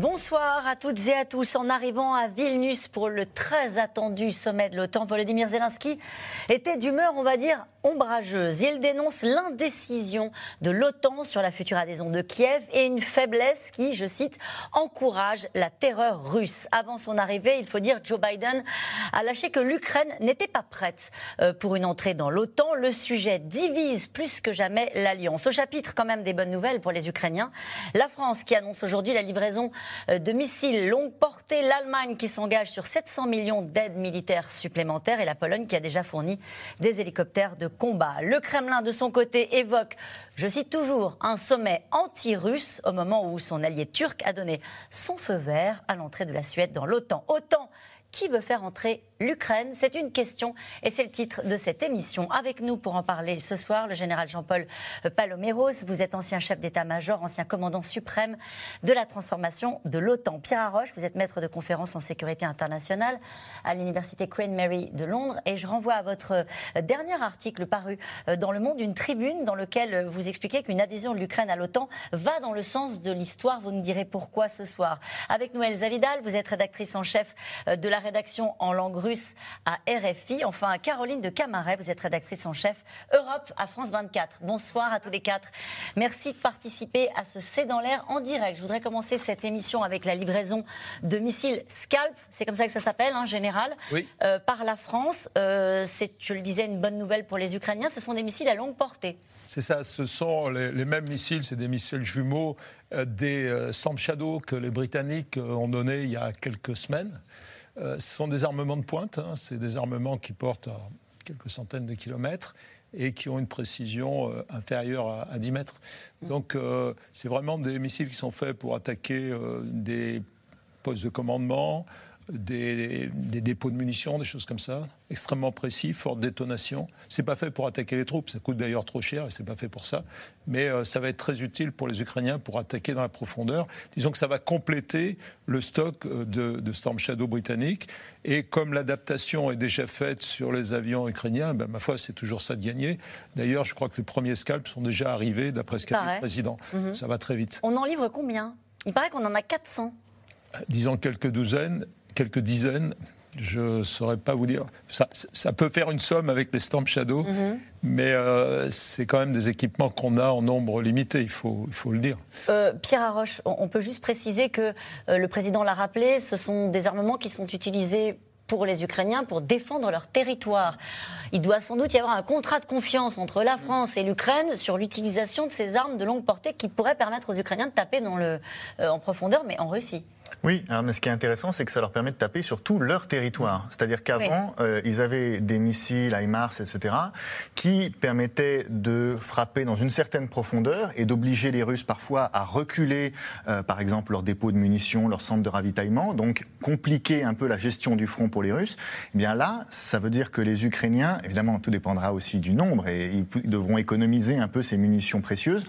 Bonsoir à toutes et à tous. En arrivant à Vilnius pour le très attendu sommet de l'OTAN, Volodymyr Zelensky était d'humeur, on va dire, ombrageuse. Il dénonce l'indécision de l'OTAN sur la future adhésion de Kiev et une faiblesse qui, je cite, encourage la terreur russe. Avant son arrivée, il faut dire, Joe Biden a lâché que l'Ukraine n'était pas prête euh, pour une entrée dans l'OTAN. Le sujet divise plus que jamais l'alliance. Au chapitre, quand même, des bonnes nouvelles pour les Ukrainiens. La France qui annonce aujourd'hui la livraison de missiles longue portée, l'Allemagne qui s'engage sur 700 millions d'aides militaires supplémentaires et la Pologne qui a déjà fourni des hélicoptères de combat. Le Kremlin, de son côté, évoque, je cite toujours, un sommet anti-russe au moment où son allié turc a donné son feu vert à l'entrée de la Suède dans l'OTAN. Qui veut faire entrer l'Ukraine? C'est une question et c'est le titre de cette émission. Avec nous pour en parler ce soir, le général Jean-Paul Paloméros. Vous êtes ancien chef d'état-major, ancien commandant suprême de la transformation de l'OTAN. Pierre Arroche, vous êtes maître de conférence en sécurité internationale à l'université Queen Mary de Londres. Et je renvoie à votre dernier article paru dans Le Monde, une tribune dans lequel vous expliquez qu'une adhésion de l'Ukraine à l'OTAN va dans le sens de l'histoire. Vous nous direz pourquoi ce soir. Avec nous, Elsa Vidal, vous êtes rédactrice en chef de la rédaction en langue russe à RFI. Enfin, Caroline de Camaret, vous êtes rédactrice en chef Europe à France 24. Bonsoir à tous les quatre. Merci de participer à ce C'est dans l'air en direct. Je voudrais commencer cette émission avec la livraison de missiles Scalp, c'est comme ça que ça s'appelle, en hein, général, euh, par la France. Euh, c'est, je le disais, une bonne nouvelle pour les Ukrainiens. Ce sont des missiles à longue portée. C'est ça, ce sont les, les mêmes missiles, c'est des missiles jumeaux euh, des Storm Shadow que les Britanniques ont donnés il y a quelques semaines. Euh, ce sont des armements de pointe, hein. c'est des armements qui portent quelques centaines de kilomètres et qui ont une précision euh, inférieure à, 10 mètres. Mmh. Donc euh, c'est vraiment des missiles qui sont faits pour attaquer des postes de commandement, des, dépôts de munitions, des choses comme ça, extrêmement précis, forte détonation. C'est pas fait pour attaquer les troupes, ça coûte d'ailleurs trop cher et c'est pas fait pour ça. Mais euh, ça va être très utile pour les Ukrainiens pour attaquer dans la profondeur. Disons que ça va compléter le stock euh, de, Storm Shadow britannique. Et comme l'adaptation est déjà faite sur les avions ukrainiens, ben, ma foi, c'est toujours ça de gagner. D'ailleurs, je crois que les premiers scalps sont déjà arrivés, d'après ce qu'a dit le président. Mhm. Ça va très vite. On en livre combien? Il paraît qu'on en a 400 disons quelques douzaines, quelques dizaines. Je ne saurais pas vous dire. Ça, ça, peut faire une somme avec les Stamp Shadow, mhm. mais euh, c'est quand même des équipements qu'on a en nombre limité, il faut, il faut le dire. Euh, Pierre Arroche, on peut juste préciser que euh, le président l'a rappelé, ce sont des armements qui sont utilisés pour les Ukrainiens pour défendre leur territoire. Il doit sans doute y avoir un contrat de confiance entre la France et l'Ukraine sur l'utilisation de ces armes de longue portée qui pourraient permettre aux Ukrainiens de taper dans le, en profondeur, mais en Russie. Oui, mais ce qui est intéressant, c'est que ça leur permet de taper sur tout leur territoire. C'est-à-dire qu'avant, euh, ils avaient des missiles HIMARS, etc., qui permettaient de frapper dans une certaine profondeur et d'obliger les Russes parfois à reculer, euh, par exemple, leurs dépôts de munitions, leurs centres de ravitaillement, donc compliquer un peu la gestion du front pour les Russes. Eh bien là, ça veut dire que les Ukrainiens, évidemment, tout dépendra aussi du nombre, et ils devront économiser un peu ces munitions précieuses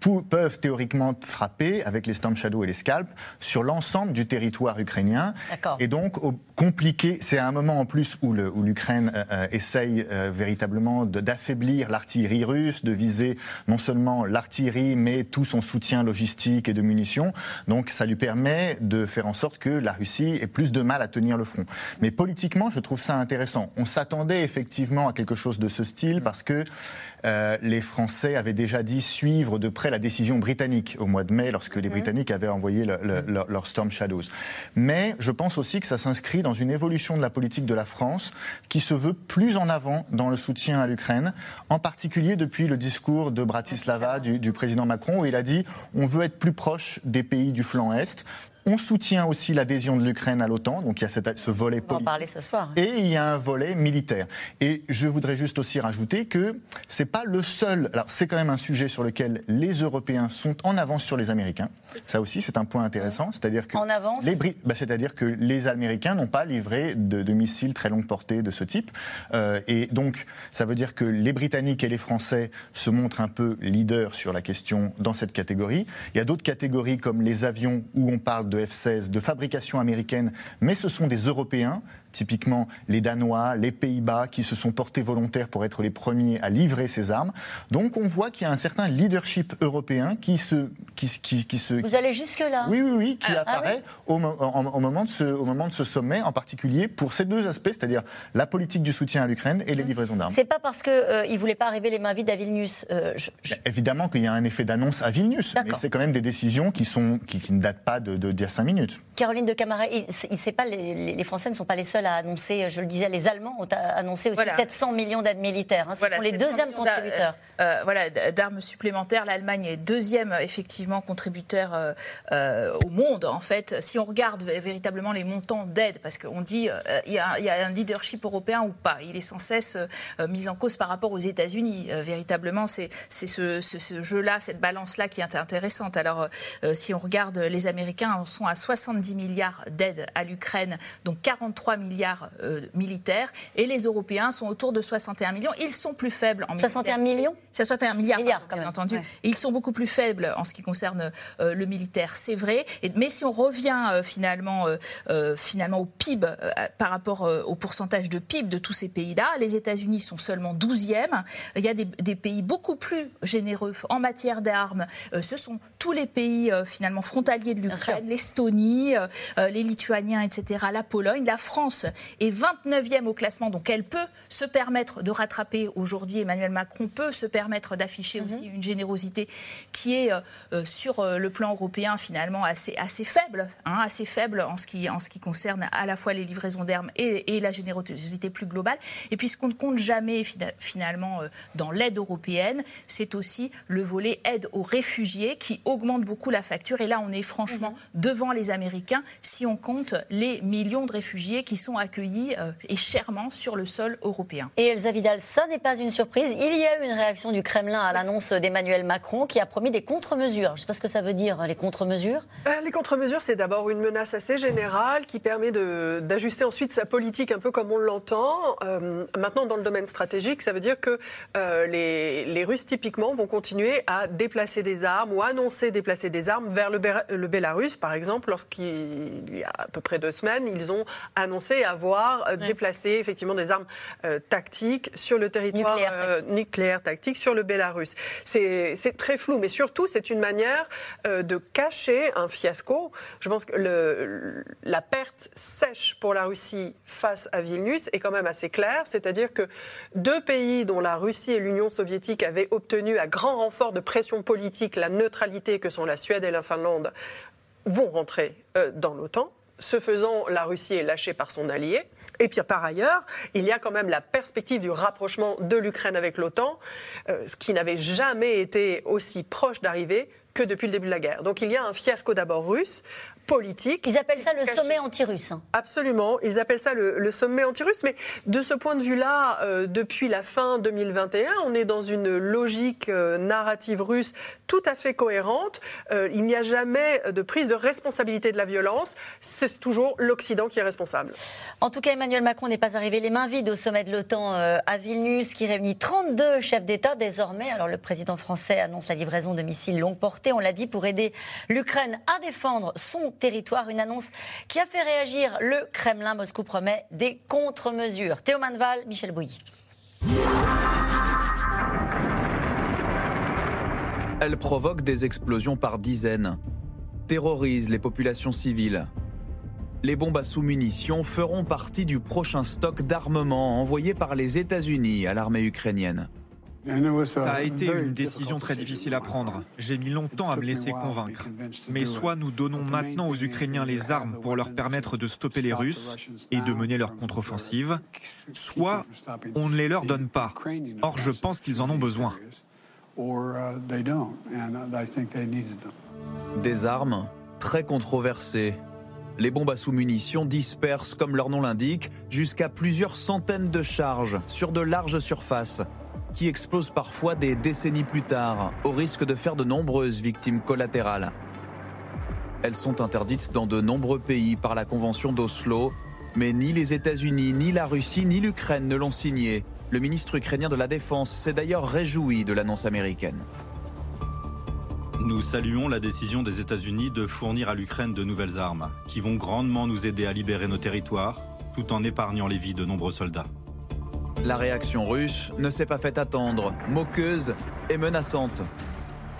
peuvent théoriquement frapper avec les Storm Shadow et les Scalp sur l'ensemble du territoire ukrainien. Et donc, compliqué, c'est un moment en plus où l'Ukraine euh, euh, essaye euh, véritablement d'affaiblir l'artillerie russe, de viser non seulement l'artillerie, mais tout son soutien logistique et de munitions. Donc, ça lui permet de faire en sorte que la Russie ait plus de mal à tenir le front. Mais politiquement, je trouve ça intéressant. On s'attendait effectivement à quelque chose de ce style parce que euh, les Français avaient déjà dit suivre de près la décision britannique au mois de mai, lorsque les mhm. Britanniques avaient envoyé leur, Storm Shadows. Mais je pense aussi que ça s'inscrit dans une évolution de la politique de la France qui se veut plus en avant dans le soutien à l'Ukraine, en particulier depuis le discours de Bratislava du, du président Macron, où il a dit on veut être plus proche des pays du flanc Est On soutient aussi l'adhésion de l'Ukraine à l'OTAN, donc il y a cette, ce volet politique. On va en parler ce soir. Et il y a un volet militaire. Et je voudrais juste aussi rajouter que c'est pas le seul. Alors c'est quand même un sujet sur lequel les Européens sont en avance sur les Américains. Ça aussi, c'est un point intéressant. C'est-à-dire que en avance. Les bah, c'est-à-dire que les Américains n'ont pas livré de, de, missiles très longue portée de ce type. Euh, et donc, ça veut dire que les Britanniques et les Français se montrent un peu leaders sur la question dans cette catégorie. Il y a d'autres catégories comme les avions où on parle de F-16, de fabrication américaine, mais ce sont des Européens typiquement les Danois, les Pays-Bas, qui se sont portés volontaires pour être les premiers à livrer ces armes. Donc on voit qu'il y a un certain leadership européen qui se... Qui, qui, qui se Vous allez jusque-là? Oui, oui, oui, qui ah, ah apparaît Au, au, moment de ce, au moment de ce sommet, en particulier pour ces deux aspects, c'est-à-dire la politique du soutien à l'Ukraine et les mmh. livraisons d'armes. C'est pas parce qu'ils euh, ne voulaient pas arriver les mains vides à Vilnius. Euh, évidemment qu'il y a un effet d'annonce à Vilnius, mais c'est quand même des décisions qui, sont, qui, ne datent pas de, de dire cinq minutes. Caroline de Camara, il, il pas, les, les Français ne sont pas les seuls à annoncer, je le disais, les Allemands ont annoncé aussi 700 millions d'aides militaires. Hein. Ce sont les deuxièmes contributeurs. Euh, voilà, d'armes supplémentaires. L'Allemagne est deuxième, effectivement, contributeur euh, euh, au monde, en fait. Si on regarde véritablement les montants d'aide, parce qu'on dit il y, a un leadership européen ou pas, il est sans cesse mis en cause par rapport aux États-Unis. véritablement, c'est ce, ce, jeu-là, cette balance-là qui est intéressante. Alors, si on regarde, les Américains en sont à 70 milliards d'aides à l'Ukraine, donc 43 milliards militaires, et les Européens sont autour de 61 millions. Ils sont plus faibles en 61 millions? Ça soit un milliard, milliard bien entendu. Et ils sont beaucoup plus faibles en ce qui concerne euh, le militaire, c'est vrai. Et, mais si on revient euh, finalement, euh, finalement au PIB par rapport au pourcentage de PIB de tous ces pays-là, les États-Unis sont seulement 12e. Il y a des, des, pays beaucoup plus généreux en matière d'armes. ce sont tous les pays finalement frontaliers de l'Ukraine, l'Estonie, les Lituaniens, etc., la Pologne. La France est 29e au classement, donc elle peut se permettre de rattraper aujourd'hui. Emmanuel Macron peut se permettre d'afficher aussi mhm. une générosité qui est euh, euh, sur euh, le plan européen finalement assez, assez faible, hein, assez faible en ce, qui, en ce qui concerne à la fois les livraisons d'armes et, la générosité plus globale. Et puis ce qu'on ne compte jamais finalement dans l'aide européenne, c'est aussi le volet aide aux réfugiés qui augmente beaucoup la facture. Et là, on est franchement mhm. devant les Américains si on compte les millions de réfugiés qui sont accueillis et chèrement sur le sol européen. Et Elsa Vidal, ça n'est pas une surprise. Il y a eu une réaction du Kremlin à l'annonce d'Emmanuel Macron qui a promis des contre-mesures. Je ne sais pas ce que ça veut dire, les contre-mesures. Euh, les contre-mesures, c'est d'abord une menace assez générale qui permet d'ajuster ensuite sa politique un peu comme on l'entend. Euh, maintenant, dans le domaine stratégique, ça veut dire que euh, les, les, Russes, typiquement, vont continuer à déplacer des armes ou annoncer déplacer des armes vers le, le Bélarus, par exemple, lorsqu'il y a à peu près deux semaines, ils ont annoncé avoir déplacé effectivement des armes tactiques sur le territoire nucléaire, nucléaire tactique sur le Bélarus. C'est très flou, mais surtout, c'est une manière euh, de cacher un fiasco. Je pense que le, la perte sèche pour la Russie face à Vilnius est quand même assez claire, c'est-à-dire que deux pays dont la Russie et l'Union soviétique avaient obtenu à grand renfort de pression politique la neutralité que sont la Suède et la Finlande vont rentrer euh, dans l'OTAN. Ce faisant, la Russie est lâchée par son allié. Et puis par ailleurs, il y a quand même la perspective du rapprochement de l'Ukraine avec l'OTAN, euh, ce qui n'avait jamais été aussi proche d'arriver que depuis le début de la guerre. Donc il y a un fiasco d'abord russe, politique. Ils appellent ça le sommet anti-russe. Hein. Absolument, ils appellent ça le, sommet anti-russe. Mais de ce point de vue-là, euh, depuis la fin 2021, on est dans une logique euh, narrative russe tout à fait cohérente. Euh, il n'y a jamais de prise de responsabilité de la violence. C'est toujours l'Occident qui est responsable. En tout cas, Emmanuel Macron n'est pas arrivé les mains vides au sommet de l'OTAN à Vilnius, qui réunit 32 chefs d'État désormais. Alors le président français annonce la livraison de missiles longue portée, on l'a dit, pour aider l'Ukraine à défendre son territoire. Une annonce qui a fait réagir le Kremlin. Moscou promet des contre-mesures. Théo Manval, Michel Bouilly. Elle provoque des explosions par dizaines, terrorise les populations civiles. Les bombes à sous-munitions feront partie du prochain stock d'armement envoyé par les États-Unis à l'armée ukrainienne. Ça a été une décision très difficile à prendre. J'ai mis longtemps à me laisser convaincre. Mais soit nous donnons maintenant aux Ukrainiens les armes pour leur permettre de stopper les Russes et de mener leur contre-offensive, soit on ne les leur donne pas. Or, je pense qu'ils en ont besoin. Des armes très controversée. Les bombes à sous-munitions dispersent, comme leur nom l'indique, jusqu'à plusieurs centaines de charges sur de larges surfaces, qui explosent parfois des décennies plus tard, au risque de faire de nombreuses victimes collatérales. Elles sont interdites dans de nombreux pays par la Convention d'Oslo, mais ni les États-Unis, ni la Russie, ni l'Ukraine ne l'ont signée. Le ministre ukrainien de la Défense s'est d'ailleurs réjoui de l'annonce américaine. Nous saluons la décision des États-Unis de fournir à l'Ukraine de nouvelles armes, qui vont grandement nous aider à libérer nos territoires, tout en épargnant les vies de nombreux soldats. La réaction russe ne s'est pas fait attendre, moqueuse et menaçante.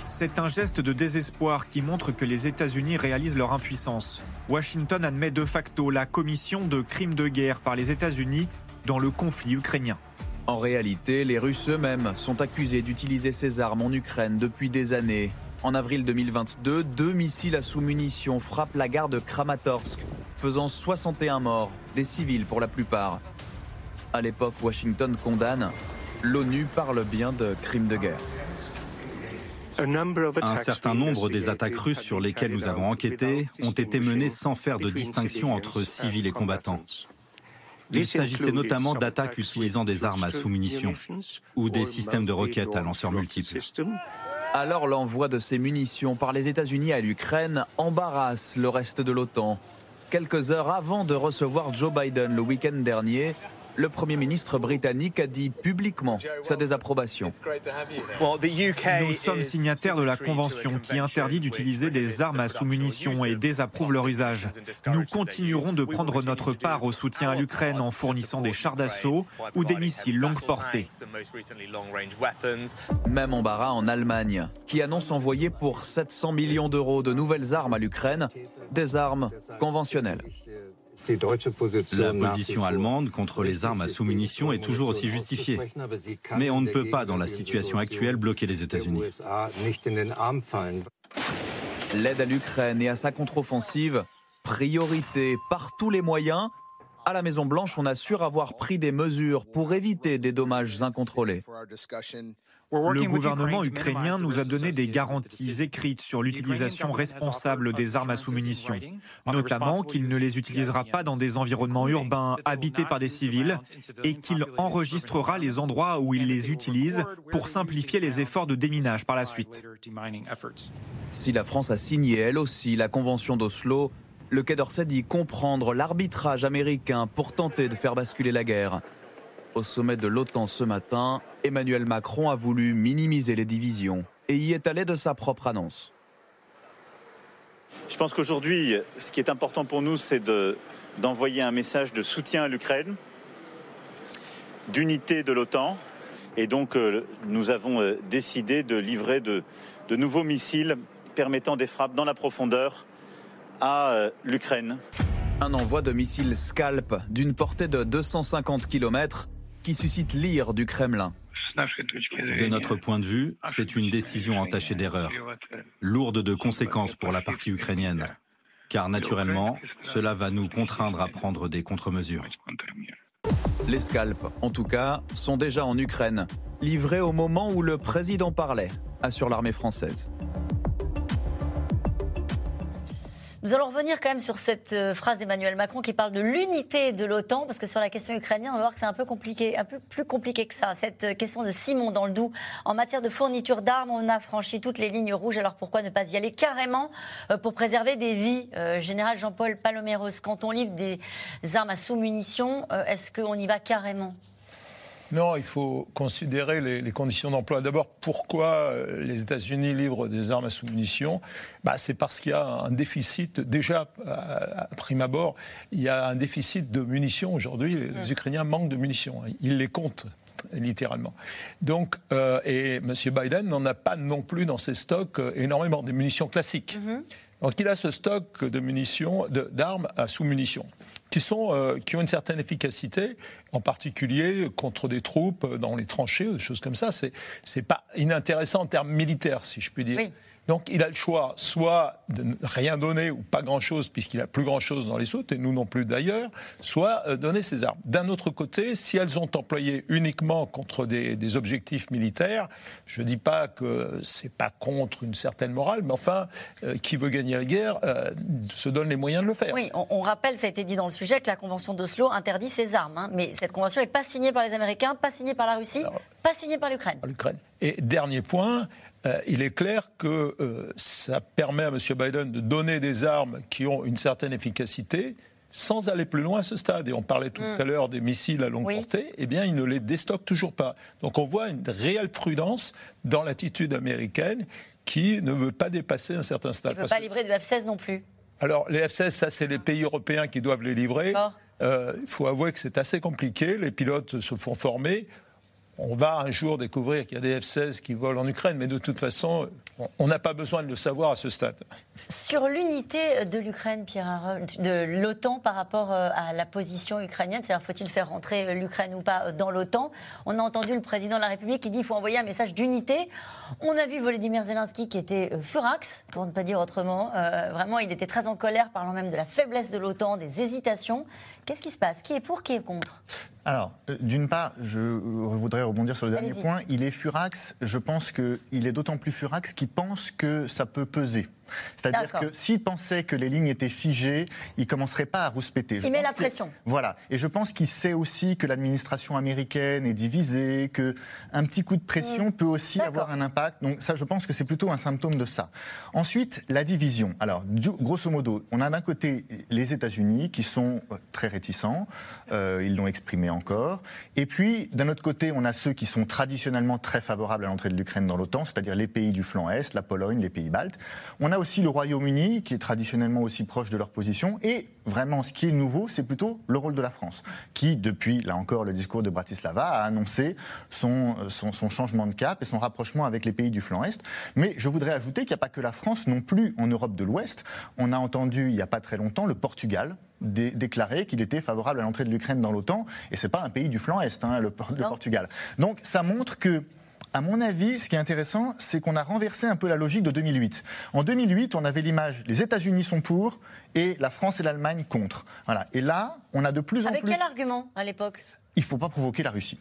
C'est un geste de désespoir qui montre que les États-Unis réalisent leur impuissance. Washington admet de facto la commission de crimes de guerre par les États-Unis dans le conflit ukrainien. En réalité, les Russes eux-mêmes sont accusés d'utiliser ces armes en Ukraine depuis des années en avril 2022, deux missiles à sous-munitions frappent la gare de Kramatorsk, faisant 61 morts, des civils pour la plupart. À l'époque, Washington condamne. L'ONU parle bien de crimes de guerre. Un certain nombre des attaques russes sur lesquelles nous avons enquêté ont été menées sans faire de distinction entre civils et combattants. Il s'agissait notamment d'attaques utilisant des armes à sous-munitions ou des systèmes de roquettes à lanceurs multiples. Alors l'envoi de ces munitions par les États-Unis à l'Ukraine embarrasse le reste de l'OTAN. Quelques heures avant de recevoir Joe Biden le week-end dernier, le Premier ministre britannique a dit publiquement sa désapprobation. Nous sommes signataires de la Convention qui interdit d'utiliser des armes à sous-munitions et désapprouve leur usage. Nous continuerons de prendre notre part au soutien à l'Ukraine en fournissant des chars d'assaut ou des missiles longue portée. Même embarras en Allemagne, qui annonce envoyer pour 700 millions d'euros de nouvelles armes à l'Ukraine, des armes conventionnelles. La position allemande contre les armes à sous-munitions est toujours aussi justifiée. Mais on ne peut pas, dans la situation actuelle, bloquer les États-Unis. L'aide à l'Ukraine et à sa contre-offensive, priorité par tous les moyens. À la Maison-Blanche, on assure avoir pris des mesures pour éviter des dommages incontrôlés. Le gouvernement ukrainien nous a donné des garanties écrites sur l'utilisation responsable des armes à sous-munitions, notamment qu'il ne les utilisera pas dans des environnements urbains habités par des civils et qu'il enregistrera les endroits où il les utilise pour simplifier les efforts de déminage par la suite. Si la France a signé elle aussi la Convention d'Oslo, le Quai d'Orsay dit comprendre l'arbitrage américain pour tenter de faire basculer la guerre. Au sommet de l'OTAN ce matin, Emmanuel Macron a voulu minimiser les divisions et y est allé de sa propre annonce. Je pense qu'aujourd'hui, ce qui est important pour nous, c'est d'envoyer un message de soutien à l'Ukraine, d'unité de l'OTAN. Et donc, euh, nous avons euh, décidé de livrer de, de, nouveaux missiles permettant des frappes dans la profondeur à euh, l'Ukraine. Un envoi de missiles Scalp d'une portée de 250 km qui suscite l'ire du Kremlin. De notre point de vue, c'est une décision entachée d'erreur, lourde de conséquences pour la partie ukrainienne, car naturellement, cela va nous contraindre à prendre des contre-mesures. Les scalps, en tout cas, sont déjà en Ukraine, livrés au moment où le président parlait, assure l'armée française. Nous allons revenir quand même sur cette euh, phrase d'Emmanuel Macron qui parle de l'unité de l'OTAN, parce que sur la question ukrainienne, on va voir que c'est un peu compliqué, un peu plus compliqué que ça. Cette euh, question de Simon dans le Doubs, en matière de fourniture d'armes, on a franchi toutes les lignes rouges. Alors pourquoi ne pas y aller carrément euh, pour préserver des vies Général Jean-Paul Paloméros, quand on livre des armes à sous-munitions, est-ce qu'on y va carrément? Non, il faut considérer les, conditions d'emploi. D'abord, pourquoi euh, les États-Unis livrent des armes à sous-munitions? Bah, C'est parce qu'il y a un déficit, déjà à, prime abord, il y a un déficit de munitions aujourd'hui. Les, Ukrainiens manquent de munitions. Ils les comptent littéralement. Donc, euh, et M. Biden n'en a pas non plus dans ses stocks euh, énormément, des munitions classiques. Mm-hmm. Donc il a ce stock de munitions, d'armes à sous-munitions, qui, sont, euh, qui ont une certaine efficacité, en particulier contre des troupes dans les tranchées, des choses comme ça. C'est n'est pas inintéressant en termes militaires, si je puis dire. Donc il a le choix soit de ne rien donner ou pas grand-chose puisqu'il a plus grand-chose dans les soutes et nous non plus d'ailleurs, soit euh, donner ses armes. D'un autre côté, si elles ont employé uniquement contre des, objectifs militaires, je ne dis pas que c'est pas contre une certaine morale, mais enfin, euh, qui veut gagner la guerre euh, se donne les moyens de le faire. Oui, on, rappelle, ça a été dit dans le sujet, que la Convention d'Oslo interdit ses armes. Hein. mais cette convention n'est pas signée par les Américains, pas signée par la Russie, pas signée par l'Ukraine. L'Ukraine. Et dernier point, euh, il est clair que euh, ça permet à M. Biden de donner des armes qui ont une certaine efficacité sans aller plus loin à ce stade. Et on parlait tout mm. à l'heure des missiles à longue portée, eh bien, il ne les déstocke toujours pas. Donc on voit une réelle prudence dans l'attitude américaine qui ne veut pas dépasser un certain stade. Il ne veut pas livrer de F-16 non plus. Alors, les F-16, ça, c'est les pays européens qui doivent les livrer. Euh, il faut avouer que c'est assez compliqué. Les pilotes se font former on va un jour découvrir qu'il y a des F-16 qui volent en Ukraine, mais de toute façon, on n'a pas besoin de le savoir à ce stade. Sur l'unité de l'Ukraine, Pierre de l'OTAN par rapport euh, à la position ukrainienne, c'est-à-dire faut-il faire rentrer l'Ukraine ou pas dans l'OTAN? On a entendu le président de la République qui dit qu'il faut envoyer un message d'unité. On a vu Volodymyr Zelensky qui était euh, furax, pour ne pas dire autrement. Euh, vraiment, il était très en colère, parlant même de la faiblesse de l'OTAN, des hésitations. Qu'est-ce qui se passe? Qui est pour, qui est contre? Alors, d'une part, je voudrais rebondir sur le dernier point. Il est furax. Je pense qu'il est d'autant plus furax qu'il pense que ça peut peser. C'est-à-dire que s'il pensait que les lignes étaient figées, il ne commencerait pas à rouspéter. il met la pression. Voilà. Et je pense qu'il sait aussi que l'administration américaine est divisée, qu'un petit coup de pression mm. peut aussi avoir un impact. Donc ça, je pense que c'est plutôt un symptôme de ça. Ensuite, la division. Alors, grosso modo, on a d'un côté les États-Unis qui sont euh, très réticents. Euh, ils l'ont exprimé encore. Et puis, d'un autre côté, on a ceux qui sont traditionnellement très favorables à l'entrée de l'Ukraine dans l'OTAN, c'est-à-dire les pays du flanc Est, la Pologne, les pays baltes. On a aussi le Royaume-Uni, qui est traditionnellement aussi proche de leur position. Et vraiment, ce qui est nouveau, c'est plutôt le rôle de la France, qui, depuis, là encore, le discours de Bratislava, a annoncé son, son, son changement de cap et son rapprochement avec les pays du flanc Est. Mais je voudrais ajouter qu'il n'y a pas que la France non plus en Europe de l'Ouest. On a entendu, il n'y a pas très longtemps, le Portugal déclaré qu'il était favorable à l'entrée de l'Ukraine dans l'OTAN, et c'est pas un pays du flanc Est, hein, le, le Portugal. Donc ça montre que à mon avis, ce qui est intéressant, c'est qu'on a renversé un peu la logique de 2008. En 2008, on avait l'image les États-Unis sont pour et la France et l'Allemagne contre. Voilà. Et là, on a de plus en plus. Avec quel argument à l'époque? Il ne faut pas provoquer la Russie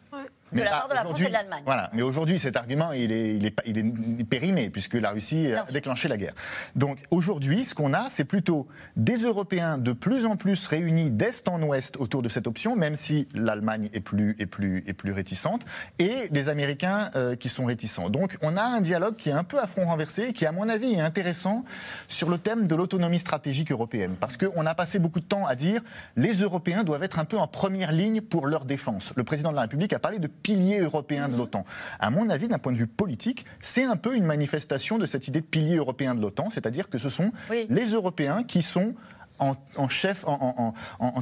de la part de la France et de l'Allemagne. Voilà, mais aujourd'hui cet argument il est, il, est, il est périmé puisque la Russie a déclenché la guerre. Donc aujourd'hui ce qu'on a c'est plutôt des Européens de plus en plus réunis d'est en ouest autour de cette option, même si l'Allemagne est plus, est, plus, est plus réticente, et les Américains euh, qui sont réticents. Donc on a un dialogue qui est un peu à front renversé, qui à mon avis est intéressant sur le thème de l'autonomie stratégique européenne, parce qu'on a passé beaucoup de temps à dire les Européens doivent être un peu en première ligne pour leur défense. Le président de la République a parlé de pilier européen de mhm. l'OTAN. À mon avis, d'un point de vue politique, c'est un peu une manifestation de cette idée de pilier européen de l'OTAN, c'est-à-dire que ce sont les Européens qui sont en, chef, en,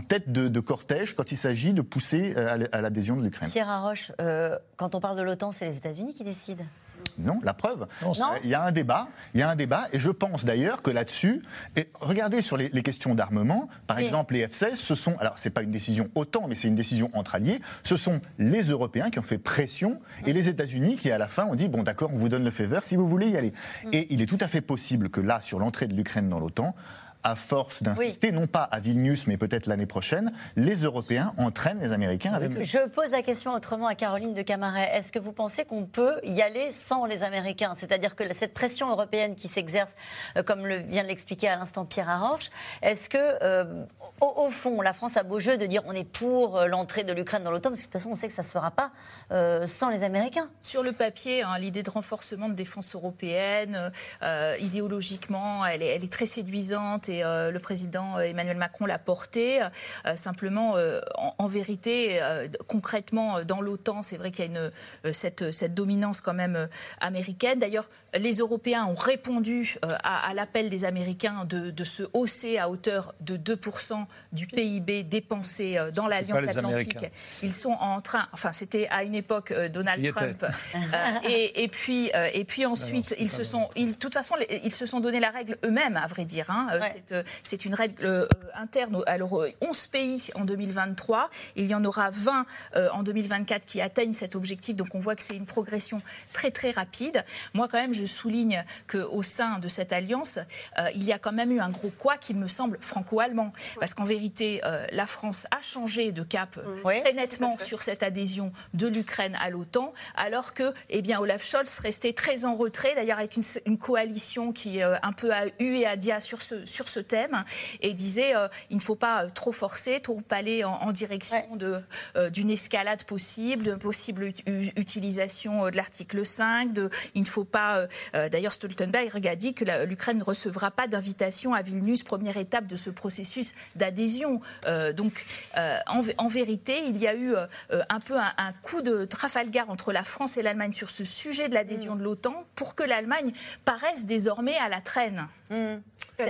tête de, cortège quand il s'agit de pousser euh, à l'adhésion de l'Ukraine. Pierre Arroche, euh, quand on parle de l'OTAN, c'est les États-Unis qui décident? Non, la preuve. Il y a un débat. Il y a un débat, et je pense d'ailleurs que là-dessus, et regardez sur les, questions d'armement, par exemple les F-16, ce sont, alors c'est pas une décision OTAN, mais c'est une décision entre alliés. Ce sont les Européens qui ont fait pression et les États-Unis qui à la fin ont dit bon d'accord, on vous donne le faveur si vous voulez y aller. Mm. Et il est tout à fait possible que là, sur l'entrée de l'Ukraine dans l'OTAN, à force d'insister, non pas à Vilnius, mais peut-être l'année prochaine, les Européens entraînent les Américains avec eux. Je pose la question autrement à Caroline de Camaret. Est-ce que vous pensez qu'on peut y aller sans les Américains? C'est-à-dire que cette pression européenne qui s'exerce, euh, comme le vient de l'expliquer à l'instant Pierre Arorche, est-ce que, euh, au, fond, la France a beau jeu de dire on est pour euh, l'entrée de l'Ukraine dans l'OTAN, parce que de toute façon, on sait que ça ne se fera pas sans les Américains Sur le papier, hein, l'idée de renforcement de défense européenne, idéologiquement, elle est, elle est, très séduisante euh, le président Emmanuel Macron l'a porté. Euh, simplement, euh, en, vérité, concrètement, dans l'OTAN, c'est vrai qu'il y a une, cette, cette, dominance quand même américaine. D'ailleurs, les Européens ont répondu à, l'appel des Américains de, de, se hausser à hauteur de 2% du PIB dépensé dans l'Alliance Atlantique. Ils sont en train, enfin c'était à une époque Donald Trump, et, et, puis et puis ensuite ils se sont, ils, de toute façon ils se sont donné la règle eux-mêmes à vrai dire. Hein. C'est une règle interne. Alors, 11 pays en 2023. Il y en aura 20 en 2024 qui atteignent cet objectif. Donc, on voit que c'est une progression très, très rapide. Moi, quand même, je souligne qu'au sein de cette alliance, il y a quand même eu un gros quoi qu'il me semble franco-allemand. Parce qu'en vérité, la France a changé de cap très nettement sur cette adhésion de l'Ukraine à l'OTAN, alors que eh bien, Olaf Scholz restait très en retrait, d'ailleurs avec une, coalition qui euh, un peu a eu et a dia sur ce, sur ce thème, et disait euh, il ne faut pas euh, trop forcer, trop aller en, direction de, d'une escalade possible, d'une possible utilisation de l'article 5, de, il ne faut pas... d'ailleurs, Stoltenberg a dit que l'Ukraine ne recevra pas d'invitation à Vilnius, première étape de ce processus d'adhésion. donc, en, en, vérité, il y a eu un peu un, un coup de Trafalgar entre la France et l'Allemagne sur ce sujet de l'adhésion de l'OTAN pour que l'Allemagne paraisse désormais à la traîne. Mmh.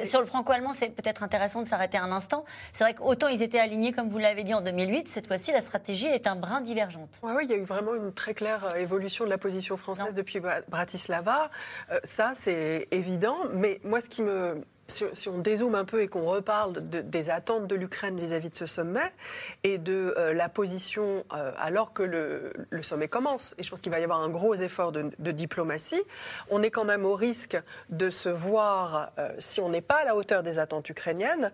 Sur le franco-allemand, c'est peut-être intéressant de s'arrêter un instant. C'est vrai qu'autant ils étaient alignés, comme vous l'avez dit, en 2008, cette fois-ci, la stratégie est un brin divergente. Oui, il y a eu vraiment une très claire euh, évolution de la position française depuis Bratislava. Euh, ça, c'est évident. Mais moi, ce qui me si, on dézoome un peu et qu'on reparle des attentes de l'Ukraine vis-à-vis de ce sommet et de euh, la position euh, alors que le, sommet commence, et je pense qu'il va y avoir un gros effort de, diplomatie, on est quand même au risque de se voir, euh, si on n'est pas à la hauteur des attentes ukrainiennes,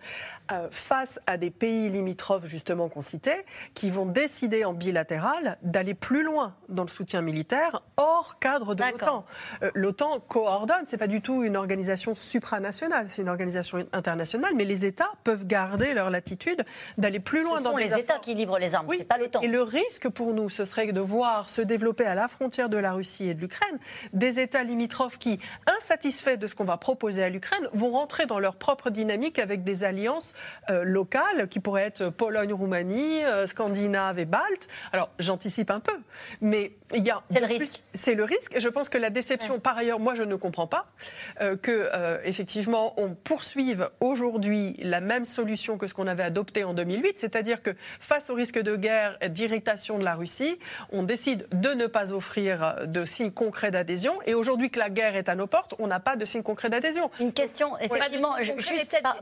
face à des pays limitrophes justement qu'on citait, qui vont décider en bilatéral d'aller plus loin dans le soutien militaire hors cadre de l'OTAN. L'OTAN coordonne, c'est pas du tout une organisation supranationale, une organisation internationale, mais les États peuvent garder leur latitude d'aller plus loin ce dans sont les États qui livrent les armes, oui. c'est pas l'OTAN. Et le risque pour nous, ce serait de voir se développer à la frontière de la Russie et de l'Ukraine des États limitrophes qui, insatisfaits de ce qu'on va proposer à l'Ukraine, vont rentrer dans leur propre dynamique avec des alliances euh, locales qui pourraient être Pologne, Roumanie, euh, Scandinave et Balte. Alors j'anticipe un peu, mais il y a c'est le risque. C'est le risque. Et je pense que la déception, par ailleurs, moi je ne comprends pas euh, que effectivement on poursuivent aujourd'hui la même solution que ce qu'on avait adopté en 2008, c'est-à-dire que face au risque de guerre et d'irritation de la Russie, on décide de ne pas offrir de signes concrets d'adhésion. Et aujourd'hui que la guerre est à nos portes, on n'a pas de signes concrets d'adhésion. Une question, effectivement,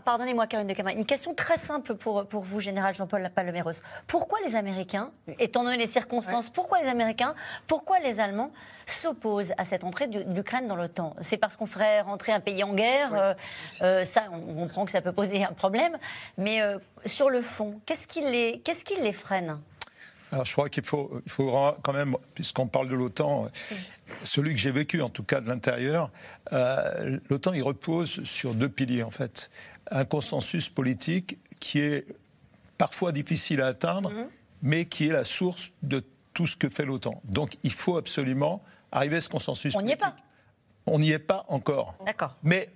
pardonnez-moi Karine de Cameron, une question très simple pour, pour vous, général Jean-Paul Paloméros. Pourquoi les Américains, étant donné les circonstances, pourquoi les Américains, pourquoi les Allemands s'oppose à cette entrée de l'Ukraine dans l'OTAN C'est parce qu'on ferait rentrer un pays en guerre euh, euh, Ça, on comprend que ça peut poser un problème. Mais euh, sur le fond, qu'est-ce qui les, qu'est-ce qui les freine? Alors, je crois qu'il faut, il faut quand même, puisqu'on parle de l'OTAN, celui que j'ai vécu, en tout cas de l'intérieur, l'OTAN, il repose sur deux piliers, en fait. Un consensus politique qui est parfois difficile à atteindre, mm-hmm. mais qui est la source de tout ce que fait l'OTAN. Donc, il faut absolument arriver à ce consensus. On n'y est pas. On n'y est pas encore. D'accord. Mais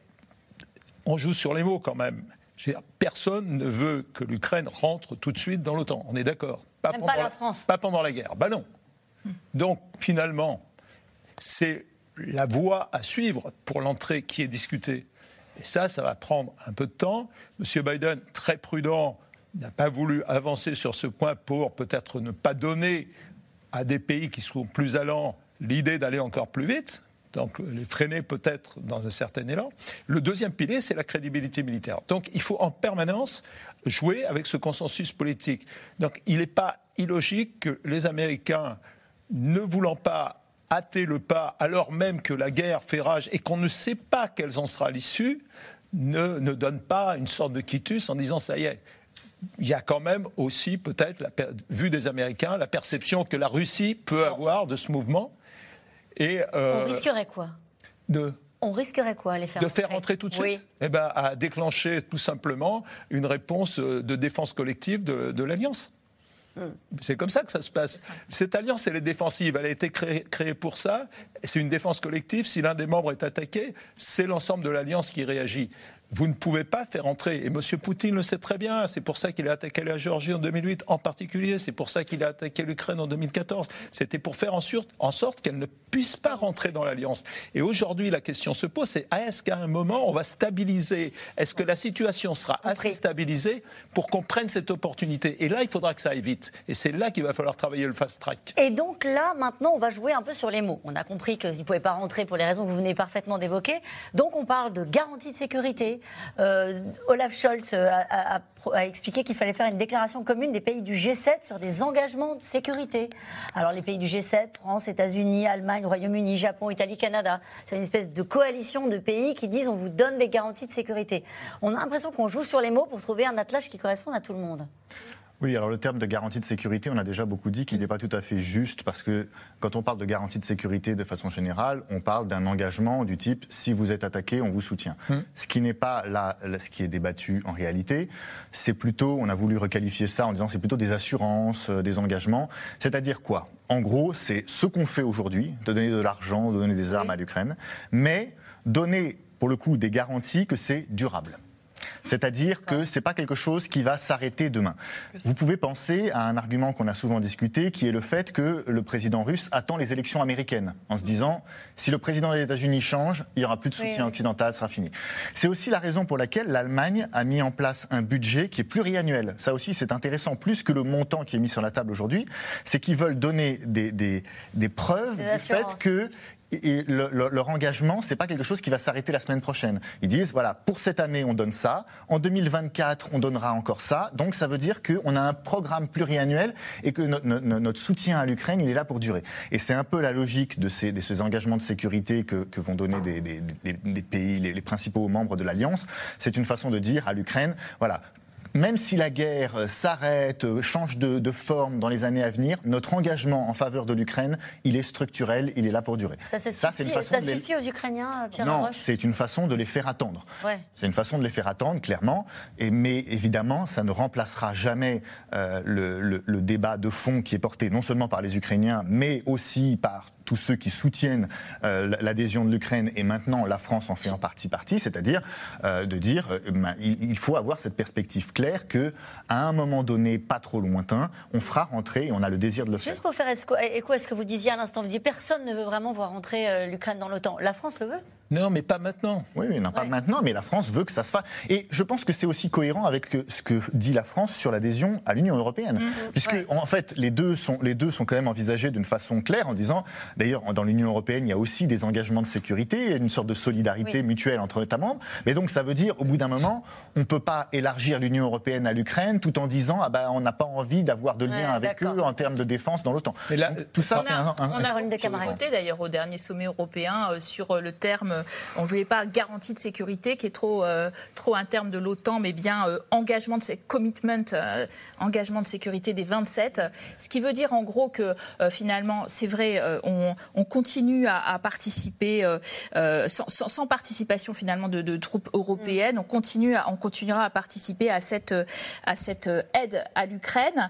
on joue sur les mots quand même. Personne ne veut que l'Ukraine rentre tout de suite dans l'OTAN. On est d'accord. Pas, pendant la, France. Pas pendant la guerre. Bah non. Donc finalement, c'est la voie à suivre pour l'entrée qui est discutée. Et ça, ça va prendre un peu de temps. Monsieur Biden, très prudent, n'a pas voulu avancer sur ce point pour peut-être ne pas donner à des pays qui sont plus allants l'idée d'aller encore plus vite, donc les freiner peut-être dans un certain élan. Le deuxième pilier, c'est la crédibilité militaire. Donc il faut en permanence jouer avec ce consensus politique. Donc il n'est pas illogique que les Américains, ne voulant pas hâter le pas alors même que la guerre fait rage et qu'on ne sait pas quelle en sera l'issue, ne, ne donnent pas une sorte de quitus en disant ça y est, il y a quand même aussi peut-être, vu des Américains, la perception que la Russie peut avoir de ce mouvement. Et, euh, On risquerait quoi? de, on risquerait quoi les faire De faire entrer tout de suite? Eh ben, À déclencher tout simplement une réponse de défense collective de, l'Alliance. Hmm. C'est comme ça que ça se passe. Cette alliance, elle est défensive. Elle a été créée, créée pour ça. C'est une défense collective. Si l'un des membres est attaqué, c'est l'ensemble de l'alliance qui réagit vous ne pouvez pas faire entrer. Et M. Poutine le sait très bien. C'est pour ça qu'il a attaqué la Géorgie en 2008 en particulier. C'est pour ça qu'il a attaqué l'Ukraine en 2014. C'était pour faire en, en sorte qu'elle ne puisse pas rentrer dans l'alliance. Et aujourd'hui, la question se pose, c'est est-ce qu'à un moment, on va stabiliser? Est-ce que la situation sera assez stabilisée pour qu'on prenne cette opportunité? Et là, il faudra que ça aille vite. Et c'est là qu'il va falloir travailler le fast track. Et donc là, maintenant, on va jouer un peu sur les mots. On a compris qu'ils ne pouvaient pas rentrer pour les raisons que vous venez parfaitement d'évoquer. Donc on parle de garantie de sécurité, Olaf Scholz a, a expliqué qu'il fallait faire une déclaration commune des pays du G7 sur des engagements de sécurité. Alors les pays du G7, France, États-Unis, Allemagne, Royaume-Uni, Japon, Italie, Canada, c'est une espèce de coalition de pays qui disent on vous donne des garanties de sécurité. On a l'impression qu'on joue sur les mots pour trouver un attelage qui corresponde à tout le monde. Oui, alors le terme de garantie de sécurité, on a déjà beaucoup dit qu'il n'est pas tout à fait juste parce que quand on parle de garantie de sécurité de façon générale, on parle d'un engagement du type si vous êtes attaqué, on vous soutient. Hmm. Ce qui n'est pas là, ce qui est débattu en réalité, c'est plutôt, on a voulu requalifier ça en disant c'est plutôt des assurances, euh, des engagements. C'est-à-dire quoi? En gros, c'est ce qu'on fait aujourd'hui, de donner de l'argent, de donner des armes à l'Ukraine, mais donner pour le coup des garanties que c'est durable. C'est-à-dire que ce n'est pas quelque chose qui va s'arrêter demain. Vous pouvez penser à un argument qu'on a souvent discuté, qui est le fait que le président russe attend les élections américaines, en se disant si le président des États-Unis change, il n'y aura plus de soutien occidental, sera fini. C'est aussi la raison pour laquelle l'Allemagne a mis en place un budget qui est pluriannuel. Ça aussi, c'est intéressant, plus que le montant qui est mis sur la table aujourd'hui, c'est qu'ils veulent donner des, des preuves du fait que et leur engagement, c'est pas quelque chose qui va s'arrêter la semaine prochaine. Ils disent voilà, pour cette année, on donne ça. En 2024, on donnera encore ça. Donc, ça veut dire qu'on a un programme pluriannuel et que notre soutien à l'Ukraine, il est là pour durer. Et c'est un peu la logique de ces, de ces engagements de sécurité que, que vont donner des, des, des, pays, les principaux membres de l'Alliance. C'est une façon de dire à l'Ukraine voilà, même si la guerre euh, s'arrête, euh, change de, forme dans les années à venir, notre engagement en faveur de l'Ukraine, il est structurel, il est là pour durer. Ça, c'est une façon ça suffit aux Ukrainiens, Pierre Non, c'est une façon de les faire attendre. C'est une façon de les faire attendre, clairement. Et, mais évidemment, ça ne remplacera jamais euh, le débat de fond qui est porté non seulement par les Ukrainiens, mais aussi par tous ceux qui soutiennent euh, l'adhésion de l'Ukraine et maintenant la France en fait en partie partie, c'est-à-dire euh, de dire euh, ben, il, faut avoir cette perspective claire que à un moment donné, pas trop lointain, on fera rentrer et on a le désir de le faire. Juste pour faire écho à ce que vous disiez à l'instant, vous disiez personne ne veut vraiment voir rentrer l'Ukraine dans l'OTAN. La France le veut? Non, mais pas maintenant. Oui, non, pas maintenant, mais la France veut que ça se fasse. Et je pense que c'est aussi cohérent avec ce que dit la France sur l'adhésion à l'Union européenne. Mm-hmm. Puisque, en fait, les deux, sont, les deux sont quand même envisagés d'une façon claire en disant, d'ailleurs, dans l'Union européenne, il y a aussi des engagements de sécurité, il y a une sorte de solidarité mutuelle entre États membres. Mais donc, ça veut dire, au bout d'un moment, on ne peut pas élargir l'Union européenne à l'Ukraine tout en disant, ah ben, on n'a pas envie d'avoir de lien avec eux en termes de défense dans l'OTAN. tout ça, on a, un, on a d'ailleurs au dernier sommet européen euh, sur euh, le terme, on ne voulait pas garantie de sécurité qui est trop, euh, un terme de l'OTAN, mais bien euh, engagement de commitment, euh, engagement de sécurité des 27. Ce qui veut dire en gros que finalement, c'est vrai, on, on, continue à, participer sans, participation finalement de, troupes européennes. On continue, à, on continuera à participer à cette, à cette aide à l'Ukraine.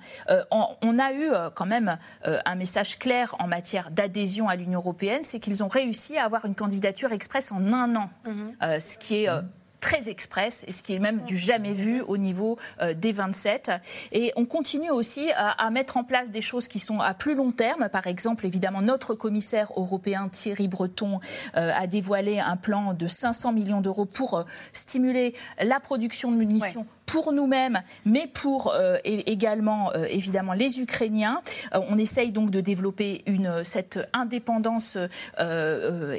On, a eu quand même un message clair en matière d'adhésion à l'Union européenne, c'est qu'ils ont réussi à avoir une candidature express en un an, mhm. euh, ce qui est euh, très express et ce qui est même du jamais vu au niveau euh, des 27. Et on continue aussi à, mettre en place des choses qui sont à plus long terme. Par exemple, évidemment, notre commissaire européen Thierry Breton a dévoilé un plan de 500 millions d'euros pour stimuler la production de munitions pour nous-mêmes, mais pour euh, également euh, évidemment les Ukrainiens. Euh, on essaye donc de développer une, cette indépendance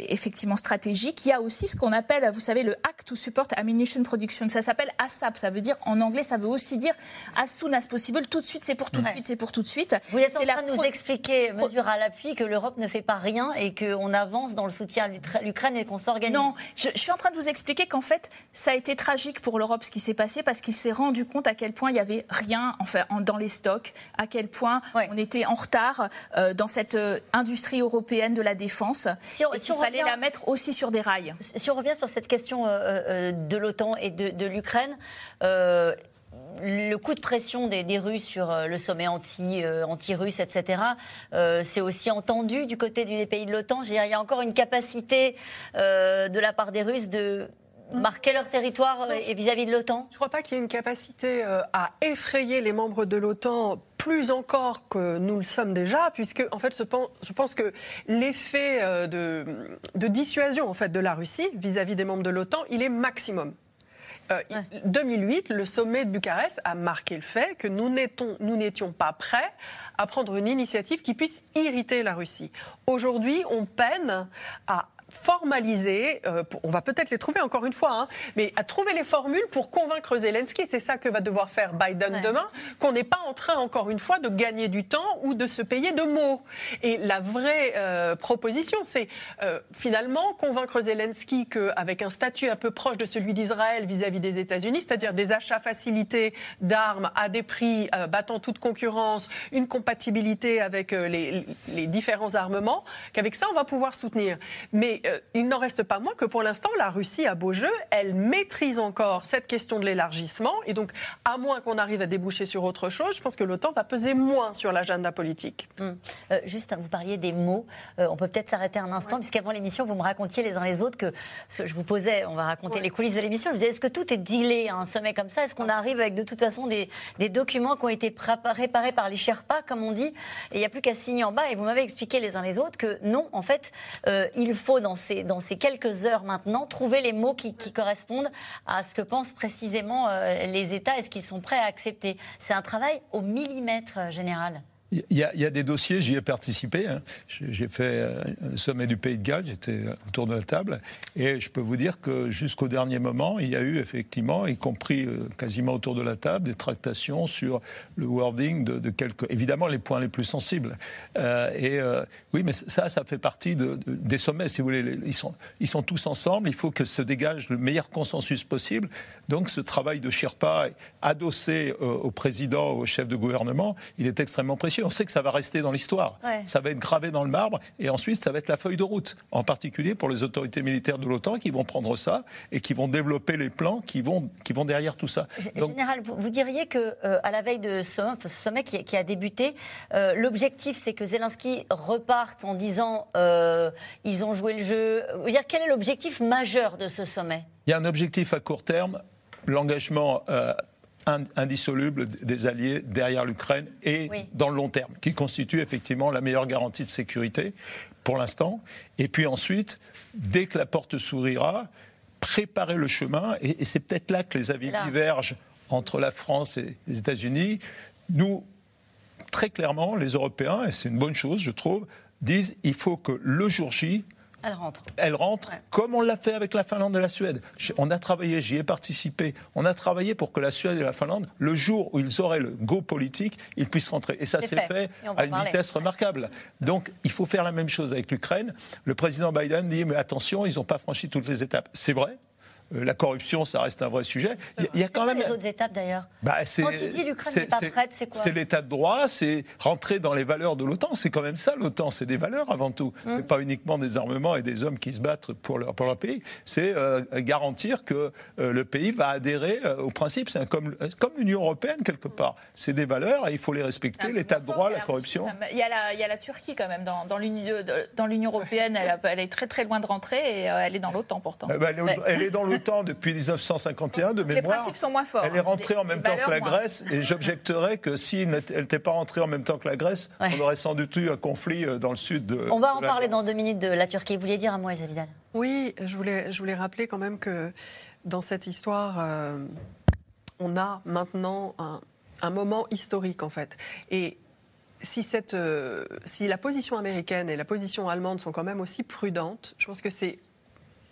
effectivement stratégique. Il y a aussi ce qu'on appelle, vous savez, le Act to Support Ammunition Production. Ça s'appelle ASAP. Ça veut dire en anglais, ça veut aussi dire as soon as possible. Tout de suite, c'est pour tout de suite, c'est pour tout de suite. Vous êtes en train de nous expliquer, mesure à l'appui, que l'Europe ne fait pas rien et qu'on avance dans le soutien à l'Ukraine et qu'on s'organise. Non, je, je, suis en train de vous expliquer qu'en fait, ça a été tragique pour l'Europe ce qui s'est passé parce qu'il s'est rendu compte à quel point il y avait rien enfin, dans les stocks, à quel point on était en retard euh, dans cette euh, industrie européenne de la défense. Si et qu'il fallait la mettre aussi sur des rails. Si on revient sur cette question euh, de l'OTAN et de, l'Ukraine, le coup de pression des, Russes sur le sommet anti, anti-russe, etc., c'est aussi entendu du côté des pays de l'OTAN. Il y a encore une capacité de la part des Russes de marquer leur territoire euh, et vis-à-vis de l'OTAN? Je ne crois pas qu'il y ait une capacité euh, à effrayer les membres de l'OTAN plus encore que nous le sommes déjà, puisque en fait, je pense que l'effet euh, de, de, dissuasion en fait de la Russie vis-à-vis des membres de l'OTAN, il est maximum. 2008, le sommet de Bucarest a marqué le fait que nous n'étions pas prêts à prendre une initiative qui puisse irriter la Russie. Aujourd'hui, on peine à formaliser, euh, on va peut-être les trouver encore une fois, hein, mais à trouver les formules pour convaincre Zelensky. C'est ça que va devoir faire Biden demain, qu'on n'est pas en train encore une fois de gagner du temps ou de se payer de mots. Et la vraie euh, proposition, c'est euh, finalement convaincre Zelensky qu'avec un statut un peu proche de celui d'Israël vis-à-vis des États-Unis, c'est-à-dire des achats facilités d'armes à des prix battant toute concurrence, une compatibilité avec les, les différents armements, qu'avec ça on va pouvoir soutenir. Mais euh, il n'en reste pas moins que pour l'instant, la Russie a beau jeu. Elle maîtrise encore cette question de l'élargissement. Et donc, à moins qu'on arrive à déboucher sur autre chose, je pense que l'OTAN va peser moins sur l'agenda politique. Hum. Euh, juste, hein, vous parliez des mots. Euh, on peut peut-être s'arrêter un instant, puisqu'avant l'émission, vous me racontiez les uns les autres que, je vous posais, on va raconter les coulisses de l'émission. Je vous disais, est-ce que tout est dealé à un sommet comme ça? Est-ce qu'on arrive avec de toute façon des, documents qui ont été préparés par les Sherpas, comme on dit, et il n'y a plus qu'à signer en bas? Et vous m'avez expliqué les uns les autres que non, en fait, il faut dans dans ces quelques heures maintenant, trouver les mots qui, correspondent à ce que pensent précisément euh, les États et ce qu'ils sont prêts à accepter. C'est un travail au millimètre euh, général. Il y, a, des dossiers, j'y ai participé. Hein. J'ai fait euh, le sommet du Pays de Galles, j'étais autour de la table. Et je peux vous dire que jusqu'au dernier moment, il y a eu effectivement, y compris euh, quasiment autour de la table, des tractations sur le wording de, quelques. Évidemment, les points les plus sensibles. Euh, et oui, mais ça, ça fait partie de, des sommets, si vous voulez. Ils sont, ils sont tous ensemble. Il faut que se dégage le meilleur consensus possible. Donc, ce travail de Sherpa, adossé au président, au chef de gouvernement, il est extrêmement précieux on sait que ça va rester dans l'histoire. Ça va être gravé dans le marbre et ensuite ça va être la feuille de route, en particulier pour les autorités militaires de l'OTAN qui vont prendre ça et qui vont développer les plans qui vont, qui vont derrière tout ça. Général, vous, diriez que euh, à la veille de ce sommet, qui, a débuté, euh, l'objectif c'est que Zelensky reparte en disant euh, ils ont joué le jeu. Dire, quel est l'objectif majeur de ce sommet? Il y a un objectif à court terme, l'engagement indissoluble des alliés derrière l'Ukraine et dans le long terme, qui constitue effectivement la meilleure garantie de sécurité pour l'instant. Et puis ensuite, dès que la porte s'ouvrira, préparer le chemin, et, c'est peut-être là que les avis divergent entre la France et les États-Unis. Nous, très clairement, les Européens, et c'est une bonne chose, je trouve, disent il faut que le jour J, elle rentre. Elle rentre, comme on l'a fait avec la Finlande et la Suède. On a travaillé, j'y ai participé, on a travaillé pour que la Suède et la Finlande, le jour où ils auraient le go politique, ils puissent rentrer. Et ça s'est fait, à une vitesse remarquable. Donc il faut faire la même chose avec l'Ukraine. Le président Biden dit, mais attention, ils n'ont pas franchi toutes les étapes. C'est vrai, la corruption, ça reste un vrai sujet. Il y a, quand même les autres étapes d'ailleurs. Bah, Quand il dit l'Ukraine n'est pas prête, c'est quoi C'est l'état de droit, c'est rentrer dans les valeurs de l'OTAN. C'est quand même ça l'OTAN, c'est des valeurs avant tout. Ce hum. C'est pas uniquement des armements et des hommes qui se battent pour leur, pour leur pays. C'est euh, garantir que euh, le pays va adhérer aux principes. C'est comme, comme l'Union européenne quelque part. C'est des valeurs et il faut les respecter. L'état de droit, la corruption. Il y, a la, il y a la Turquie quand même dans, dans l'Union européenne. Elle, elle, est très très loin de rentrer et elle est dans l'OTAN pourtant. Eh ben, elle, est dans l'OTAN depuis 1951 de mémoire. Les principes sont moins forts. Elle est rentrée en même temps que la Grèce et j'objecterais que si elle n'était pas rentrée en même temps que la Grèce, on aurait sans doute eu un conflit euh, dans le sud de. On va en parler dans deux minutes de la Turquie. Vous vouliez dire un mot, Elsa Vidal Oui, je voulais, je voulais rappeler quand même que dans cette histoire, euh, on a maintenant un, un moment historique en fait. Et si, cette, euh, si, la position américaine et la position allemande sont quand même aussi prudentes, je pense que c'est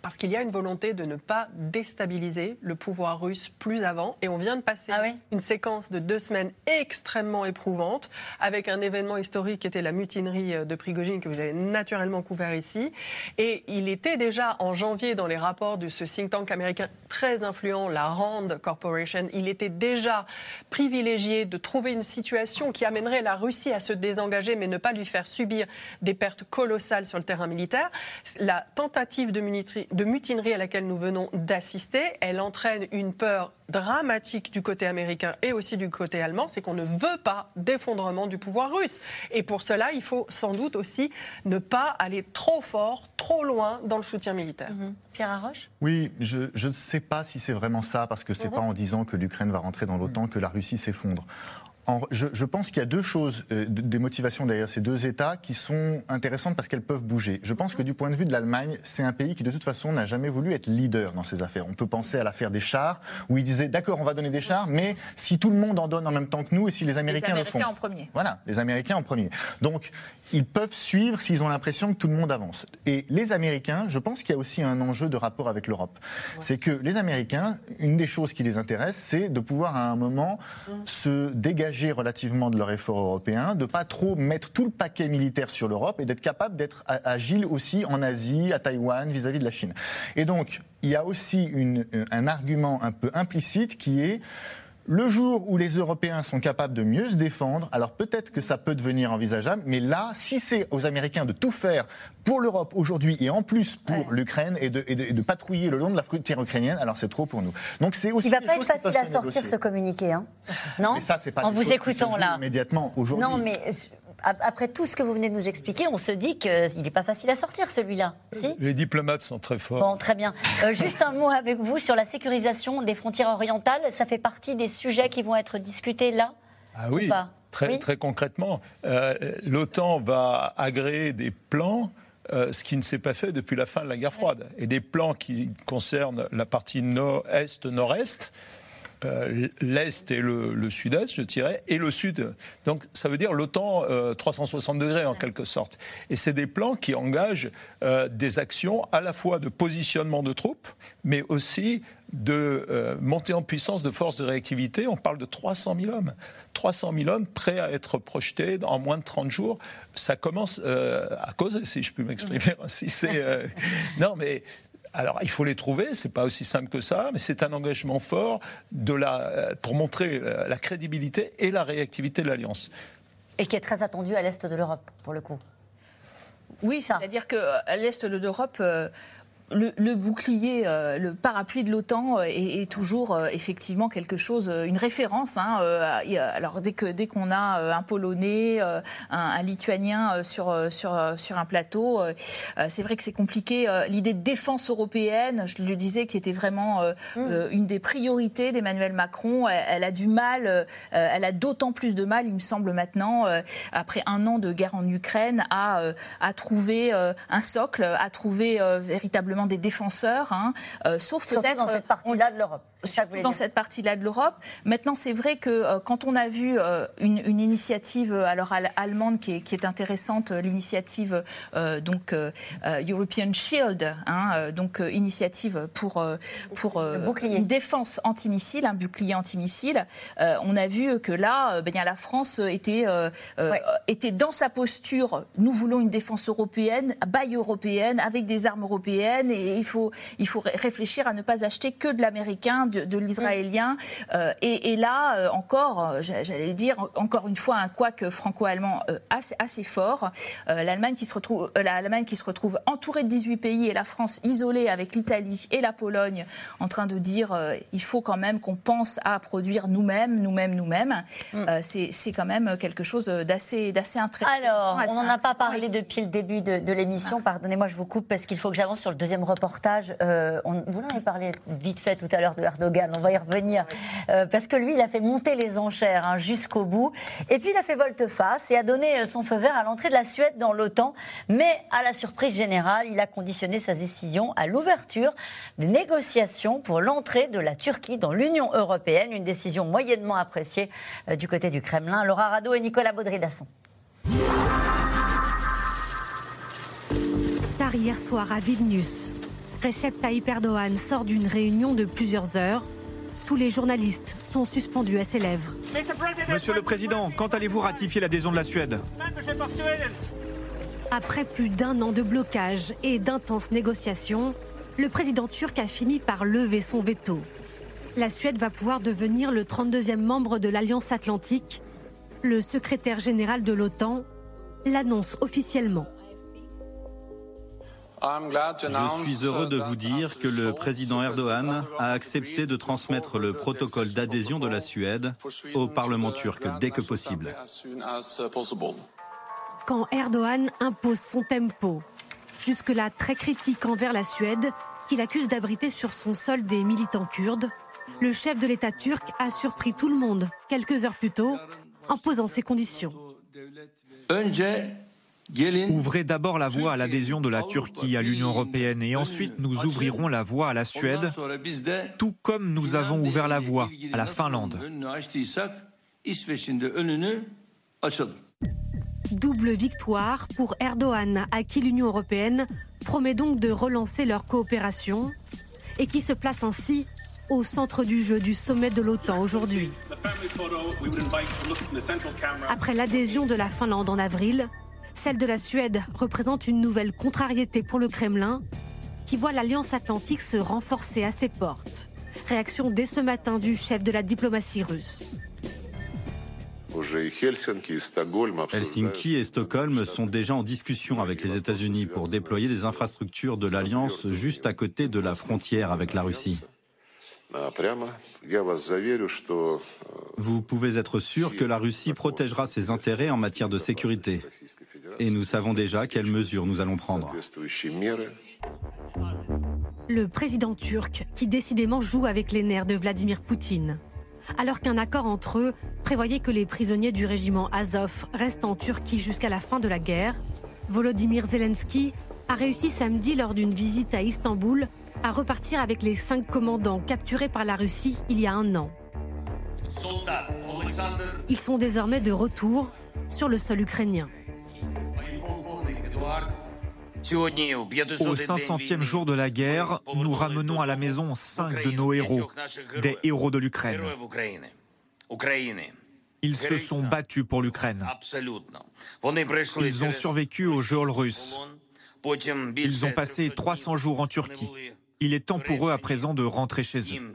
parce qu'il y a une volonté de ne pas déstabiliser le pouvoir russe plus avant. Et on vient de passer ah une séquence de deux semaines extrêmement éprouvante avec un événement historique qui était la mutinerie euh, de Prigogine que vous avez naturellement couvert ici. Et il était déjà en janvier dans les rapports de ce think tank américain très influent, la Rand Corporation, il était déjà privilégié de trouver une situation qui amènerait la Russie à se désengager mais ne pas lui faire subir des pertes colossales sur le terrain militaire. La tentative de de mutinerie à laquelle nous venons d'assister, elle entraîne une peur dramatique du côté américain et aussi du côté allemand, c'est qu'on ne veut pas d'effondrement du pouvoir russe. Et pour cela, il faut sans doute aussi ne pas aller trop fort, trop loin dans le soutien militaire. Mhm. Pierre Arroche Oui, je ne sais pas si c'est vraiment ça, parce que c'est n'est mhm. pas en disant que l'Ukraine va rentrer dans l'OTAN que la Russie s'effondre. Je, pense qu'il y a deux choses, euh, des motivations derrière ces deux États qui sont intéressantes parce qu'elles peuvent bouger. Je pense que du point de vue de l'Allemagne, c'est un pays qui de toute façon n'a jamais voulu être leader dans ces affaires. On peut penser à l'affaire des chars, où il disait d'accord, on va donner des chars, mais si tout le monde en donne en même temps que nous et si les Américains, le font. en premier. Voilà, les Américains en premier. Donc, ils peuvent suivre s'ils ont l'impression que tout le monde avance. Et les Américains, je pense qu'il y a aussi un enjeu de rapport avec l'Europe. C'est que les Américains, une des choses qui les intéresse, c'est de pouvoir à un moment mmh. se dégager relativement de leur effort européen, de pas trop mettre tout le paquet militaire sur l'Europe et d'être capable d'être agile aussi en Asie, à Taïwan, vis-à-vis de la Chine. Et donc, il y a aussi un argument un peu implicite qui est le jour où les Européens sont capables de mieux se défendre, alors peut-être que ça peut devenir envisageable, mais là, si c'est aux Américains de tout faire pour l'Europe aujourd'hui et en plus pour l'Ukraine et de, et, de, patrouiller le long de la frontière ukrainienne, alors c'est trop pour nous. Donc c'est aussi. Il va pas être facile à sortir ce communiqué, hein Non. Mais ça, c'est pas en vous écoutant là. Immédiatement aujourd'hui. Non, mais après tout ce que vous venez de nous expliquer, on se dit qu'il n'est pas facile à sortir celui-là. Si? Les diplomates sont très forts. Bon, très bien. Euh, juste un mot avec vous sur la sécurisation des frontières orientales. Ça fait partie des sujets qui vont être discutés là Ah oui, très, très concrètement. Euh, L'OTAN va agréer des plans. Euh, ce qui ne s'est pas fait depuis la fin de la guerre froide. Et des plans qui concernent la partie nord-est, nord-est, euh, l'Est et le, Sud-Est, je dirais, et le Sud. Donc ça veut dire l'OTAN 360 euh, degrés en quelque sorte. Et c'est des plans qui engagent euh, des actions à la fois de positionnement de troupes, mais aussi de montée en puissance de forces de réactivité. On parle de 300 000 hommes. 300 000 hommes prêts à être projetés en moins de 30 jours. Ça commence à causer, si je puis m'exprimer ainsi. non, mais alors, il faut les trouver, c'est pas aussi simple que ça, mais c'est un engagement fort de la, euh, pour montrer euh, la crédibilité et la réactivité de l'Alliance. Et qui est très attendu à l'Est de l'Europe, pour le coup. Oui, c'est-à-dire qu'à l'Est de l'Europe, le, bouclier, euh, le parapluie de l'OTAN euh, est, toujours euh, effectivement quelque chose, une référence. Hein, alors dès que dès qu'on a un Polonais, un, Lituanien sur sur sur un plateau, c'est vrai que c'est compliqué. L'idée de défense européenne, je le disais, qui était vraiment mm. une des priorités d'Emmanuel Macron, elle, a du mal, elle a d'autant plus de mal, il me semble maintenant, après un an de guerre en Ukraine, à à trouver un socle, à trouver véritablement des défenseurs, hein, euh, sauf peut-être dans cette partie-là de l'Europe. dans cette partie-là de l'Europe. Maintenant, c'est vrai que euh, quand on a vu euh, une, initiative alors allemande qui est, qui est intéressante, l'initiative donc European Shield, hein, donc initiative pour pour une défense antimissile, un bouclier antimissile. on a vu que là, ben, la France était était dans sa posture. Nous voulons une défense européenne, baille européenne, avec des armes européennes et il faut, il faut réfléchir à ne pas acheter que de l'américain, de, l'israélien. Euh, et, là, euh, encore, euh, j'allais dire, encore une fois, un couac franco-allemand assez, assez, fort. L'Allemagne qui, se retrouve, l'Allemagne qui se retrouve entourée de 18 pays et la France isolée avec l'Italie et la Pologne en train de dire il faut quand même qu'on pense à produire nous-mêmes, nous-mêmes, nous-mêmes. Mm. c'est quand même quelque chose d'assez, d'assez intéressant. Alors, on n'en a pas parlé depuis le début de, de l'émission. Pardonnez-moi, je vous coupe parce qu'il faut que j'avance sur le deuxième reportage. Euh, on, vous en avez parlé vite fait tout à l'heure de Erdogan, on va y revenir. Euh, parce que lui, il a fait monter les enchères hein, jusqu'au bout. Et puis, il a fait volte-face et a donné euh, son feu vert à l'entrée de la Suède dans l'OTAN. Mais à la surprise générale, il a conditionné sa décision à l'ouverture des négociations pour l'entrée de la Turquie dans l'Union européenne. Une décision moyennement appréciée du côté du Kremlin. Laura Rado et Nicolas Baudry-Dasson. Tard hier soir à Vilnius, Recep Tayyip Erdogan sort d'une réunion de plusieurs heures. Tous les journalistes sont suspendus à ses lèvres. Monsieur le Président, quand allez-vous ratifier l'adhésion de la Suède? Après plus d'un an de blocage et d'intenses négociations, le président turc a fini par lever son veto. La Suède va pouvoir devenir le 32e membre de l'Alliance atlantique. Le secrétaire général de l'OTAN l'annonce officiellement. Je suis heureux de vous dire que le président Erdogan a accepté de transmettre le protocole d'adhésion de la Suède au Parlement turc dès que possible. Quand Erdogan impose son tempo, jusque-là très critique envers la Suède, qu'il accuse d'abriter sur son sol des militants kurdes, le chef de l'État turc a surpris tout le monde quelques heures plus tôt en posant ses conditions. Ouvrez d'abord la voie à l'adhésion de la Turquie à l'Union européenne et ensuite nous ouvrirons la voie à la Suède, tout comme nous avons ouvert la voie à la Finlande. Double victoire pour Erdogan, à qui l'Union européenne promet donc de relancer leur coopération et qui se place ainsi au centre du jeu du sommet de l'OTAN aujourd'hui. Après l'adhésion de la Finlande en avril, celle de la Suède représente une nouvelle contrariété pour le Kremlin, qui voit l'Alliance atlantique se renforcer à ses portes. Réaction dès ce matin du chef de la diplomatie russe. Helsinki et Stockholm sont déjà en discussion avec les États-Unis pour déployer des infrastructures de l'Alliance juste à côté de la frontière avec la Russie. Vous pouvez être sûr que la Russie protégera ses intérêts en matière de sécurité. Et nous savons déjà quelles mesures nous allons prendre. Le président turc, qui décidément joue avec les nerfs de Vladimir Poutine. Alors qu'un accord entre eux prévoyait que les prisonniers du régiment Azov restent en Turquie jusqu'à la fin de la guerre, Volodymyr Zelensky a réussi samedi lors d'une visite à Istanbul à repartir avec les cinq commandants capturés par la Russie il y a un an. Ils sont désormais de retour sur le sol ukrainien. Au 500e jour de la guerre, nous ramenons à la maison cinq de nos héros, des héros de l'Ukraine. Ils se sont battus pour l'Ukraine. Ils ont survécu au geôle russe. Ils ont passé 300 jours en Turquie. Il est temps pour eux à présent de rentrer chez eux.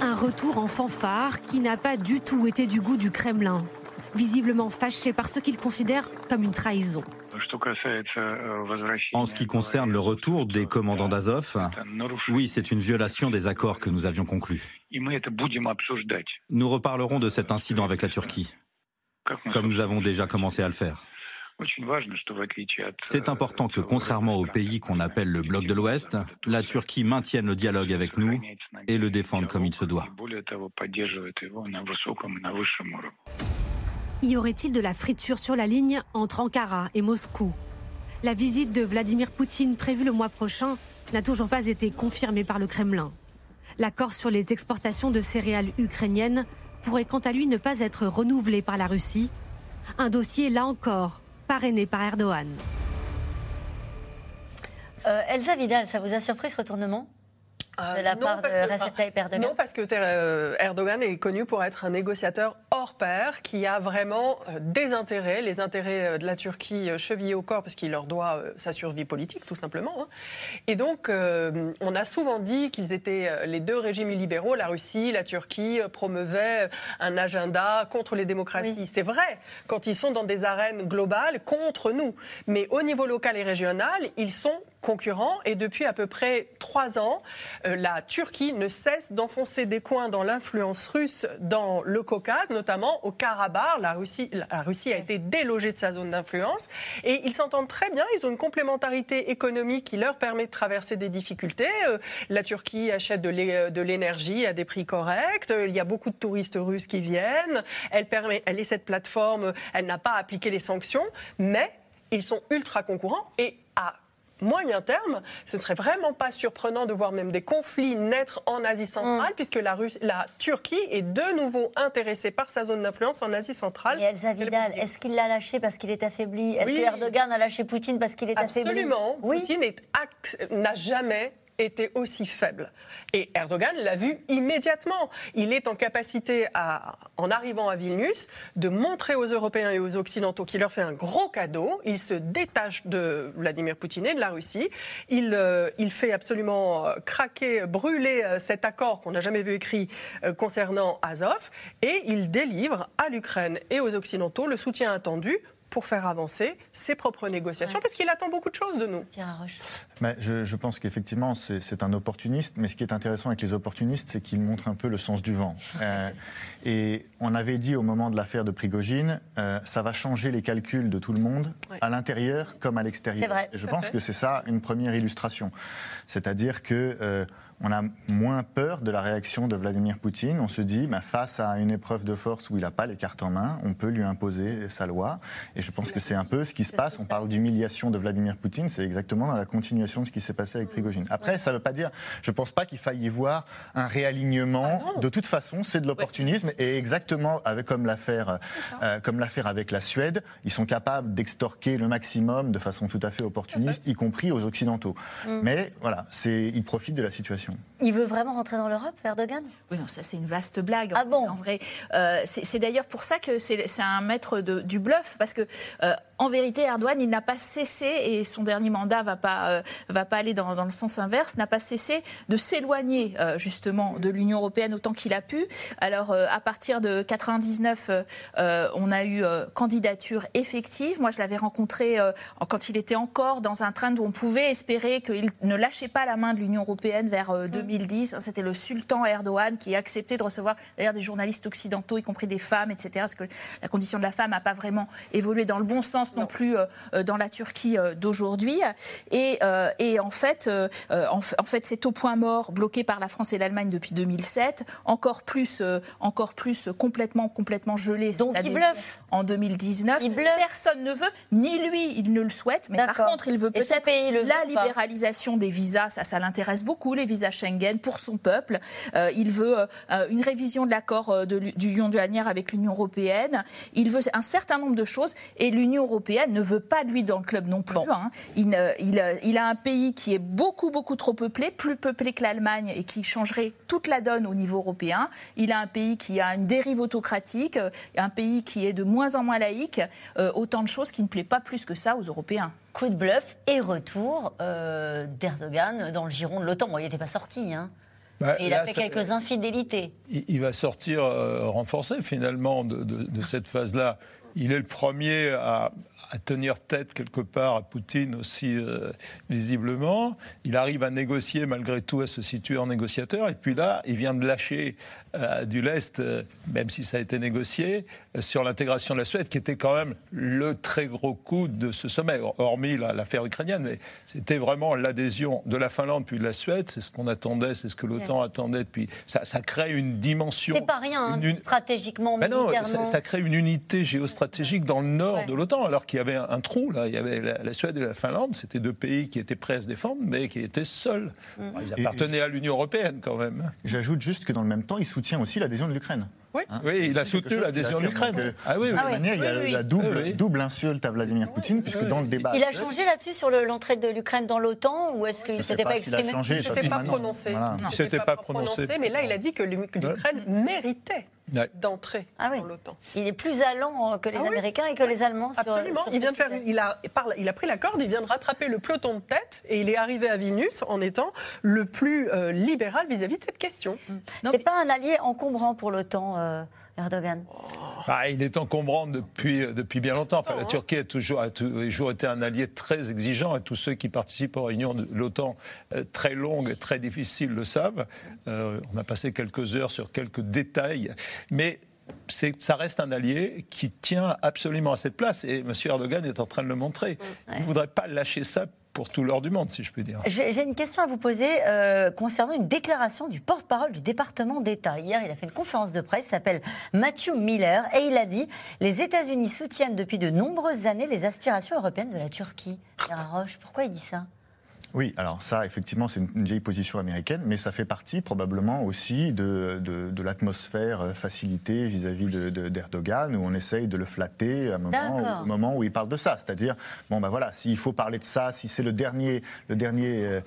Un retour en fanfare qui n'a pas du tout été du goût du Kremlin, visiblement fâché par ce qu'il considère comme une trahison. En ce qui concerne le retour des commandants d'Azov, oui, c'est une violation des accords que nous avions conclus. Nous reparlerons de cet incident avec la Turquie, comme nous avons déjà commencé à le faire. C'est important que, contrairement aux pays qu'on appelle le bloc de l'Ouest, la Turquie maintienne le dialogue avec nous et le défende comme il se doit. Y aurait-il de la friture sur la ligne entre Ankara et Moscou? La visite de Vladimir Poutine prévue le mois prochain n'a toujours pas été confirmée par le Kremlin. L'accord sur les exportations de céréales ukrainiennes pourrait quant à lui ne pas être renouvelé par la Russie. Un dossier, là encore, parrainé par Erdogan. Euh, Elsa Vidal, ça vous a surpris ce retournement? Euh, de la part de Recep Tayyip Erdogan Non, parce que euh, Erdogan est connu pour être un négociateur hors pair qui a vraiment euh, des intérêts, les intérêts de la Turquie chevillés au corps parce qu'il leur doit sa survie politique, tout simplement. Hein. Et donc, on a souvent dit qu'ils étaient les deux régimes illibéraux, la Russie, la Turquie, promeuvaient un agenda contre les démocraties. C'est vrai, quand ils sont dans des arènes globales contre nous. Mais au niveau local et régional, ils sont concurrents. Et depuis à peu près trois ans, euh, la Turquie ne cesse d'enfoncer des coins dans l'influence russe dans le Caucase, notamment au Karabakh. La Russie, la Russie a été délogée de sa zone d'influence. Et ils s'entendent très bien. Ils ont une complémentarité économique qui leur permet de traverser des difficultés. Euh, la Turquie achète de l'énergie à des prix corrects. Il y a beaucoup de touristes russes qui viennent. Elle, permet, elle est cette plateforme. Elle n'a pas appliqué les sanctions. Mais ils sont ultra concurrents. Et à moyen terme, ce serait vraiment pas surprenant de voir même des conflits naître en Asie centrale, mm. puisque la, la, Turquie est de nouveau intéressée par sa zone d'influence en Asie centrale. Et Elsa Vidal, est-ce qu'il l'a lâché parce qu'il est affaibli? Est-ce que Erdogan a lâché Poutine parce qu'il est affaibli? Absolument. Poutine n'a jamais était aussi faible. Et Erdogan l'a vu immédiatement. Il est en capacité, en arrivant à Vilnius, de montrer aux Européens et aux Occidentaux qu'il leur fait un gros cadeau. Il se détache de Vladimir Poutine et de la Russie. Il, euh, fait absolument euh, craquer, brûler euh, cet accord qu'on n'a jamais vu écrit concernant Azov. Et il délivre à l'Ukraine et aux Occidentaux le soutien attendu pour faire avancer ses propres négociations, parce qu'il attend beaucoup de choses de nous. Mais je, je pense qu'effectivement, c'est un opportuniste, mais ce qui est intéressant avec les opportunistes, c'est qu'ils montrent un peu le sens du vent. Euh, et on avait dit au moment de l'affaire de Prigogine, euh, ça va changer les calculs de tout le monde, à l'intérieur comme à l'extérieur. Et je pense que c'est ça une première illustration. C'est-à-dire que... Euh, on a moins peur de la réaction de Vladimir Poutine. On se dit, bah, face à une épreuve de force où il n'a pas les cartes en main, on peut lui imposer sa loi. Et je pense que c'est un peu ce qui se passe. On parle d'humiliation de Vladimir Poutine, c'est exactement dans la continuation de ce qui s'est passé avec Prigogine. Après, ça ne veut pas dire, je ne pense pas qu'il faille y voir un réalignement. Ah de toute façon, c'est de l'opportunisme. et exactement avec, comme l'affaire euh, comme l'affaire avec la Suède, ils sont capables d'extorquer le maximum de façon tout à fait opportuniste, y compris aux Occidentaux. Mm. Mais voilà, ils profitent de la situation. Il veut vraiment rentrer dans l'Europe, Erdogan? Oui, non, ça c'est une vaste blague. Ah bon? En vrai, euh, c'est d'ailleurs pour ça que c'est un maître de, du bluff, parce que euh, en vérité, Erdogan, il n'a pas cessé, et son dernier mandat va pas euh, va pas aller dans, le sens inverse, n'a pas cessé de s'éloigner justement de l'Union européenne autant qu'il a pu. Alors à partir de 99, on a eu candidature effective. Moi, je l'avais rencontré quand il était encore dans un train où on pouvait espérer qu'il ne lâchait pas la main de l'Union européenne vers 2010. Euh, C'était le sultan Erdogan qui a accepté de recevoir d'ailleurs des journalistes occidentaux, y compris des femmes, etc. Parce que la condition de la femme n'a pas vraiment évolué dans le bon sens non, plus euh, euh, dans la Turquie d'aujourd'hui. Et, et, en fait, en, fait, c'est au point mort, bloqué par la France et l'Allemagne depuis 2007, encore plus, encore plus complètement, complètement gelé. Donc il bluffe. En 2019, personne ne veut, ni lui, il ne le souhaite, mais par contre, il veut peut-être la libéralisation des visas. Ça, ça l'intéresse beaucoup les visas Schengen pour son peuple. Euh, il veut euh, une révision de l'accord euh, du Lyon douanière avec l'Union européenne. Il veut un certain nombre de choses et l'Union européenne ne veut pas de lui dans le club non plus. Hein. Il, il, a un pays qui est beaucoup beaucoup trop peuplé, plus peuplé que l'Allemagne et qui changerait toute la donne au niveau européen. Il a un pays qui a une dérive autocratique, un pays qui est de moins en moins laïque. autant de choses qui ne plaît pas plus que ça aux Européens coup de bluff et retour euh, d'Erdogan dans le giron de l'OTAN. Bon, il n'était pas sorti, hein. Bah, il a fait quelques infidélités. Il, va sortir euh, renforcé finalement de, cette phase-là. Il est le premier à, tenir tête quelque part à Poutine aussi euh, visiblement. Il arrive à négocier malgré tout, à se situer en négociateur. Et puis là, il vient de lâcher euh, du lest, euh, même si ça a été négocié, sur l'intégration de la Suède, qui était quand même le très gros coup de ce sommet, hormis l'affaire ukrainienne. Mais c'était vraiment l'adhésion de la Finlande puis de la Suède. C'est ce qu'on attendait, c'est ce que l'OTAN attendait depuis. Ça, ça, crée une dimension. C'est pas rien, hein, stratégiquement, mais non, ça, crée une unité géostratégique dans le nord de l'OTAN, alors qu'il y avait un, trou. Là. Il y avait la, Suède et la Finlande. C'était deux pays qui étaient prêts à se défendre, mais qui étaient seuls. Mm. Ils appartenaient à l'Union européenne quand même. J'ajoute juste que dans le même temps, ils soutient aussi l'adhésion de l'Ukraine. Oui. Hein oui, il a soutenu l'adhésion de l'Ukraine. Ah oui, ah il y a la double, double insulte à Vladimir Poutine, puisque dans le débat. Il a changé là-dessus sur l'entrée de l'Ukraine dans l'OTAN, ou est-ce qu'il ne s'était pas, exprimé Il ne s'était pas prononcé. Il ne s'était pas prononcé, mais là, il a dit que l'Ukraine méritait d'entrer ah dans l'OTAN. Il est plus allant que les ah Américains et que les Allemands. Absolument. il, vient de faire, il, a, il a pris la corde, il vient de rattraper le peloton de tête et il est arrivé à Vilnius en étant le plus euh, libéral vis-à-vis de cette question. Ce n'est pas un allié encombrant pour l'OTAN. Euh, Erdogan ah, Il est encombrant depuis, depuis bien longtemps. la Turquie a toujours, a toujours été un allié très exigeant et tous ceux qui participent aux réunions de l'OTAN euh, très longues et très difficiles le savent. Euh, on a passé quelques heures sur quelques détails. Mais ça reste un allié qui tient absolument à cette place et M. Erdogan est en train de le montrer. Il ne voudrait pas lâcher ça pour tout l'or du monde, si je puis dire. J'ai une question à vous poser euh, concernant une déclaration du porte-parole du département d'État. Hier, il a fait une conférence de presse, s'appelle Matthew Miller, et il a dit Les États-Unis soutiennent depuis de nombreuses années les aspirations européennes de la Turquie. Roche, pourquoi il dit ça? Oui, alors ça, effectivement, c'est une, vieille position américaine, mais ça fait partie probablement aussi de, de, l'atmosphère euh, facilitée vis-à-vis d'Erdogan, où on essaye de le flatter à un moment, au moment où il parle de ça. C'est-à-dire, bon ben voilà, s'il faut parler de ça, si c'est le dernier, le dernier, euh,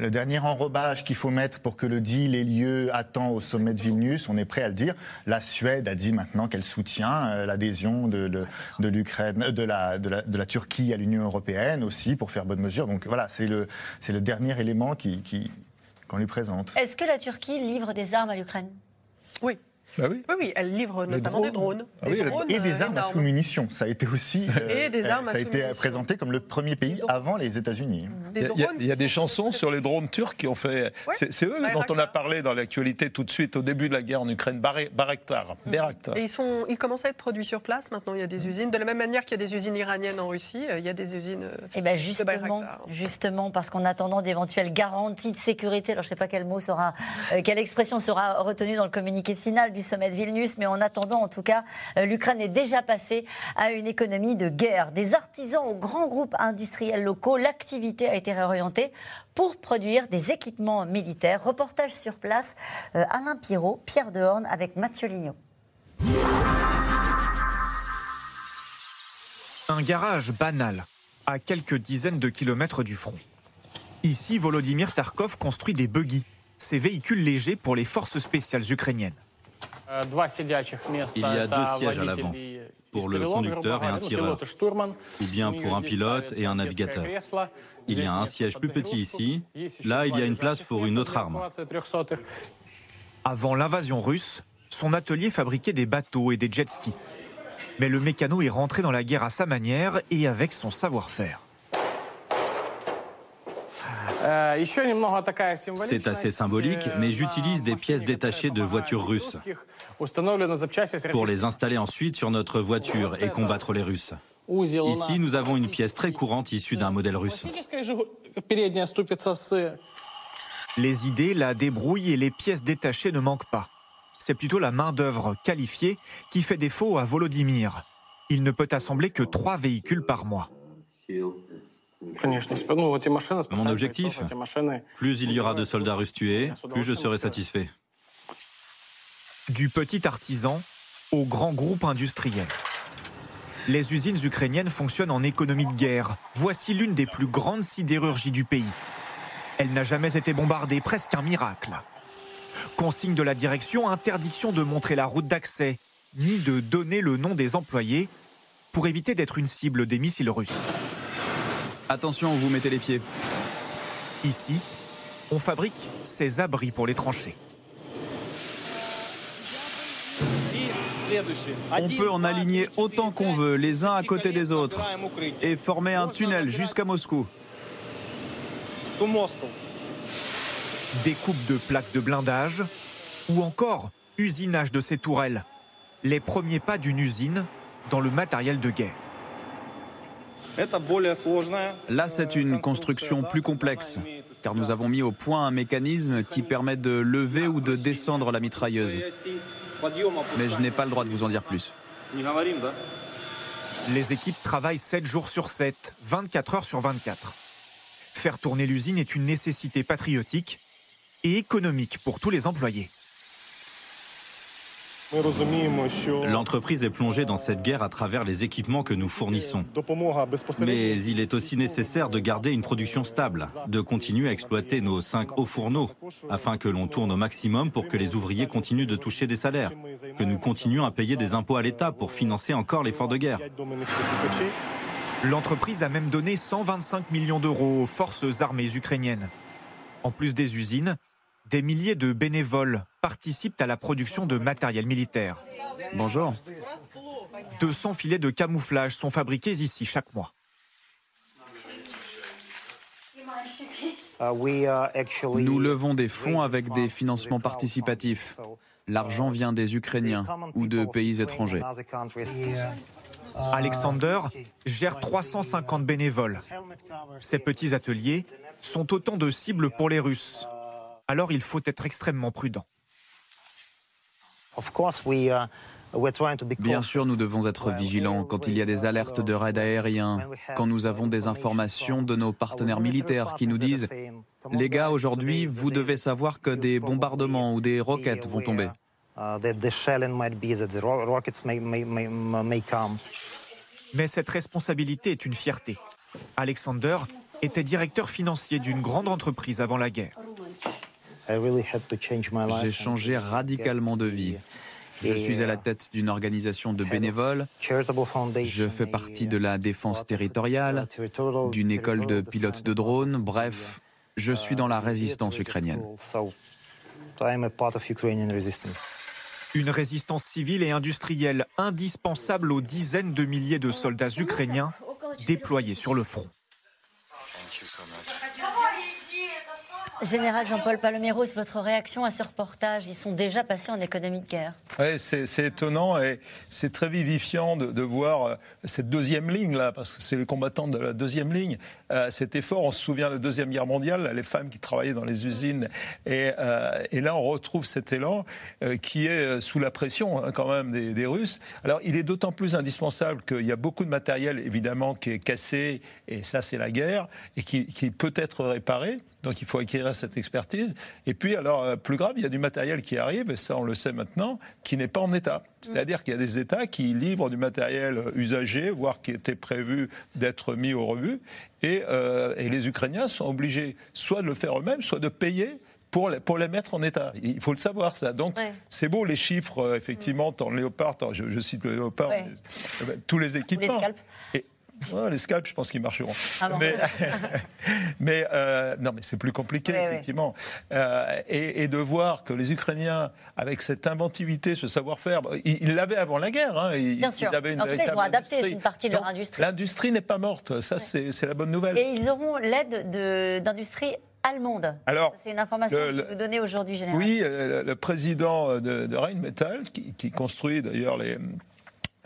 le dernier enrobage qu'il faut mettre pour que le deal ait lieu à temps au sommet de Vilnius, on est prêt à le dire. La Suède a dit maintenant qu'elle soutient euh, l'adhésion de, de l'Ukraine, de la, de la, de la Turquie à l'Union européenne aussi pour faire bonne mesure. Donc voilà, c'est le c'est le dernier élément qu'on lui présente. Est-ce que la Turquie livre des armes à l'Ukraine? Oui. Bah oui. oui. elle livre notamment des drones. Ah et des armes à sous-munitions. Ça a été aussi. et des armes ça a été présenté comme le premier pays avant les États-Unis. Il, y a des chansons sur les drones turcs qui ont fait. C'est eux dont on a parlé dans l'actualité tout de suite au début de la guerre en Ukraine, Barektar. Et ils, sont, ils commencent à être produits sur place. Maintenant, il y a des usines. De la même manière qu'il y a des usines iraniennes en Russie, il y a des usines. Et eh ben justement, justement, parce qu'en attendant d'éventuelles garanties de sécurité, alors je ne sais pas quel mot sera, euh, quelle expression sera retenue dans le communiqué final du sommet de Vilnius, mais en attendant, en tout cas, euh, l'Ukraine est déjà passée à une économie de guerre. Des artisans aux grands groupes industriels locaux, l'activité a été réorientée pour produire des équipements militaires. Reportage sur place, euh, Alain Pirot, Pierre Dehorne avec Mathieu Lignot. Un garage banal, à quelques dizaines de kilomètres du front. Ici, Volodymyr Tarkov construit des buggy, ces véhicules légers pour les forces spéciales ukrainiennes. Il y a deux sièges à l'avant, pour le conducteur et un tireur, ou bien pour un pilote et un navigateur. Il y a un siège plus petit ici, là il y a une place pour une autre arme. Avant l'invasion russe, son atelier fabriquait des bateaux et des jet skis. Mais le mécano est rentré dans la guerre à sa manière et avec son savoir-faire. C'est assez symbolique, mais j'utilise des pièces détachées de voitures russes pour les installer ensuite sur notre voiture et combattre les Russes. Ici, nous avons une pièce très courante issue d'un modèle russe. Les idées, la débrouille et les pièces détachées ne manquent pas. C'est plutôt la main-d'œuvre qualifiée qui fait défaut à Volodymyr. Il ne peut assembler que trois véhicules par mois. Mon objectif, plus il y aura de soldats russes tués, plus je serai satisfait. Du petit artisan au grand groupe industriel. Les usines ukrainiennes fonctionnent en économie de guerre. Voici l'une des plus grandes sidérurgies du pays. Elle n'a jamais été bombardée, presque un miracle. Consigne de la direction, interdiction de montrer la route d'accès, ni de donner le nom des employés, pour éviter d'être une cible des missiles russes. Attention, vous mettez les pieds. Ici, on fabrique ces abris pour les tranchées. On peut en aligner autant qu'on veut, les uns à côté des autres, et former un tunnel jusqu'à Moscou. Découpe de plaques de blindage ou encore usinage de ces tourelles. Les premiers pas d'une usine dans le matériel de guerre. Là, c'est une construction plus complexe, car nous avons mis au point un mécanisme qui permet de lever ou de descendre la mitrailleuse. Mais je n'ai pas le droit de vous en dire plus. Les équipes travaillent 7 jours sur 7, 24 heures sur 24. Faire tourner l'usine est une nécessité patriotique et économique pour tous les employés. L'entreprise est plongée dans cette guerre à travers les équipements que nous fournissons. Mais il est aussi nécessaire de garder une production stable, de continuer à exploiter nos cinq hauts fourneaux, afin que l'on tourne au maximum pour que les ouvriers continuent de toucher des salaires, que nous continuions à payer des impôts à l'État pour financer encore l'effort de guerre. L'entreprise a même donné 125 millions d'euros aux forces armées ukrainiennes. En plus des usines, des milliers de bénévoles participent à la production de matériel militaire. Bonjour. 200 filets de camouflage sont fabriqués ici chaque mois. Nous levons des fonds avec des financements participatifs. L'argent vient des Ukrainiens ou de pays étrangers. Alexander gère 350 bénévoles. Ces petits ateliers sont autant de cibles pour les Russes alors il faut être extrêmement prudent. Bien sûr, nous devons être vigilants quand il y a des alertes de raids aériens, quand nous avons des informations de nos partenaires militaires qui nous disent ⁇ Les gars, aujourd'hui, vous devez savoir que des bombardements ou des roquettes vont tomber. Mais cette responsabilité est une fierté. Alexander était directeur financier d'une grande entreprise avant la guerre. J'ai changé radicalement de vie. Je suis à la tête d'une organisation de bénévoles. Je fais partie de la défense territoriale, d'une école de pilotes de drones. Bref, je suis dans la résistance ukrainienne. Une résistance civile et industrielle indispensable aux dizaines de milliers de soldats ukrainiens déployés sur le front. Général Jean-Paul Paloméros, votre réaction à ce reportage? Ils sont déjà passés en économie de guerre. Oui, c'est étonnant et c'est très vivifiant de, voir euh, cette deuxième ligne là, parce que c'est les combattants de la deuxième ligne. Euh, cet effort, on se souvient de la deuxième guerre mondiale, les femmes qui travaillaient dans les usines, et, euh, là on retrouve cet élan qui est sous la pression hein, quand même des, Russes. Alors il est d'autant plus indispensable qu'il y a beaucoup de matériel évidemment qui est cassé, et ça c'est la guerre, et qui peut être réparé. Donc il faut acquérir cette expertise. Et puis, alors, euh, plus grave, il y a du matériel qui arrive, et ça on le sait maintenant, qui n'est pas en état. C'est-à-dire qu'il y a des États qui livrent du matériel usagé, voire qui était prévu d'être mis au rebut. Et, euh, et les Ukrainiens sont obligés soit de le faire eux-mêmes, soit de payer pour les, pour les mettre en état. Il faut le savoir, ça. Donc, c'est beau, les chiffres, euh, effectivement, tant le léopard, je, cite le léopard, tous les équipements. Les les scalps, je pense qu'ils marcheront. Ah mais, euh, non, mais c'est plus compliqué, effectivement. Euh, et, de voir que les Ukrainiens, avec cette inventivité, ce savoir-faire, ils l'avaient avant la guerre. Hein, Bien sûr. Ils avaient une en tout cas, ils ont adapté une partie de leur industrie. L'industrie n'est pas morte. Ça, c'est la bonne nouvelle. Et ils auront l'aide d'industrie allemande. Alors, c'est une information que vous donnez aujourd'hui, Général. Oui, euh, le, président de, de Rheinmetall, qui, qui construit d'ailleurs les,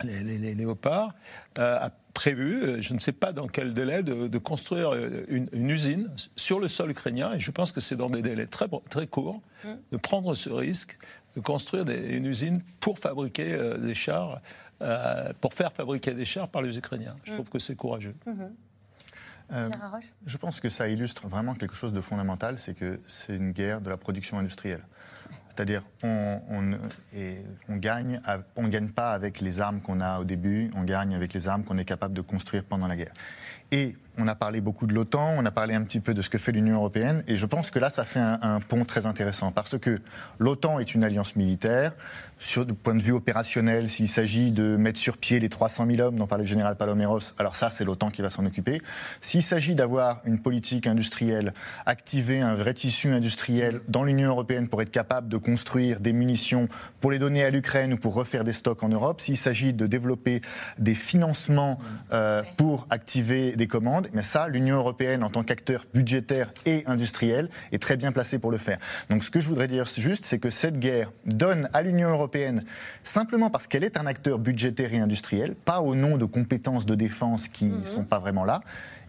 les, les, léopards, a prévu, euh, je ne sais pas dans quel délai, de, construire euh, une, usine sur le sol ukrainien, et je pense que c'est dans des délais très, très courts, mmh. de prendre ce risque, de construire une usine pour fabriquer euh, des chars, pour faire fabriquer des chars par les Ukrainiens. Je mmh. trouve que c'est courageux. Mmh. je pense que ça illustre vraiment quelque chose de fondamental, c'est que c'est une guerre de la production industrielle. C'est-à-dire, on, on, gagne, on ne gagne pas avec les armes qu'on a au début, on gagne avec les armes qu'on est capable de construire pendant la guerre. Et on a parlé beaucoup de l'OTAN, on a parlé un petit peu de ce que fait l'Union européenne, et je pense que là, ça fait un, pont très intéressant, parce que l'OTAN est une alliance militaire. Sur le point de vue opérationnel, s'il s'agit de mettre sur pied les 300 000 hommes dont parlait le général Paloméros, alors ça, c'est l'OTAN qui va s'en occuper. S'il s'agit d'avoir une politique industrielle, activer un vrai tissu industriel dans l'Union européenne pour être capable de construire des munitions pour les donner à l'Ukraine ou pour refaire des stocks en Europe, s'il s'agit de développer des financements euh, pour activer des commandes, mais ça, l'Union européenne, en tant qu'acteur budgétaire et industriel, est très bien placée pour le faire. Donc ce que je voudrais dire juste, c'est que cette guerre donne à l'Union européenne, simplement parce qu'elle est un acteur budgétaire et industriel, pas au nom de compétences de défense qui ne mhm. sont pas vraiment là,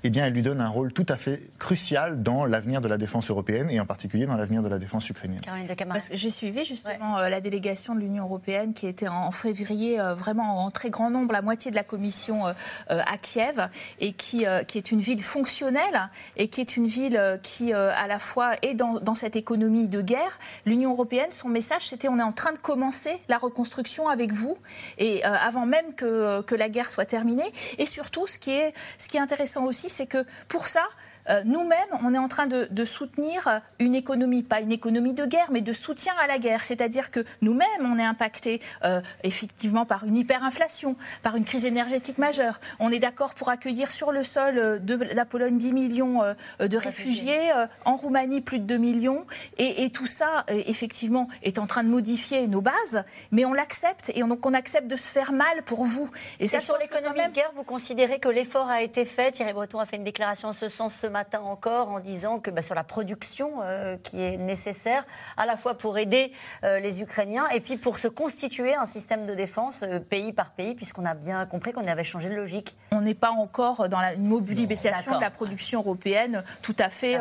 eh bien, elle lui donne un rôle tout à fait crucial dans l'avenir de la défense européenne et en particulier dans l'avenir de la défense ukrainienne. Parce que j'ai suivi justement euh, la délégation de l'Union européenne qui était en février euh, vraiment en très grand nombre, la moitié de la commission euh, à Kiev et qui, qui est une ville fonctionnelle et qui est une ville qui à la fois est dans, dans cette économie de guerre. L'Union européenne, son message, c'était on est en train de commencer la reconstruction avec vous et avant même que, que la guerre soit terminée. Et surtout, ce qui est, ce qui est intéressant aussi, c'est que pour ça, euh, nous-mêmes, on est en train de, soutenir une économie, pas une économie de guerre, mais de soutien à la guerre. C'est-à-dire que nous-mêmes, on est impacté euh, effectivement par une hyperinflation, par une crise énergétique majeure. On est d'accord pour accueillir sur le sol euh, de la Pologne 10 millions de réfugiés, en Roumanie plus de 2 millions. Et, tout ça, effectivement, est en train de modifier nos bases, mais on l'accepte et on, donc on accepte de se faire mal pour vous. Et, ça, sur l'économie de guerre, vous considérez que l'effort a été fait? Thierry Breton a fait une déclaration en ce sens ce matin encore en disant que bah, sur la production euh, qui est nécessaire, à la fois pour aider euh, les Ukrainiens et puis pour se constituer un système de défense euh, pays par pays, puisqu'on a bien compris qu'on avait changé de logique. On n'est pas encore dans la mobilisation de la production européenne tout à fait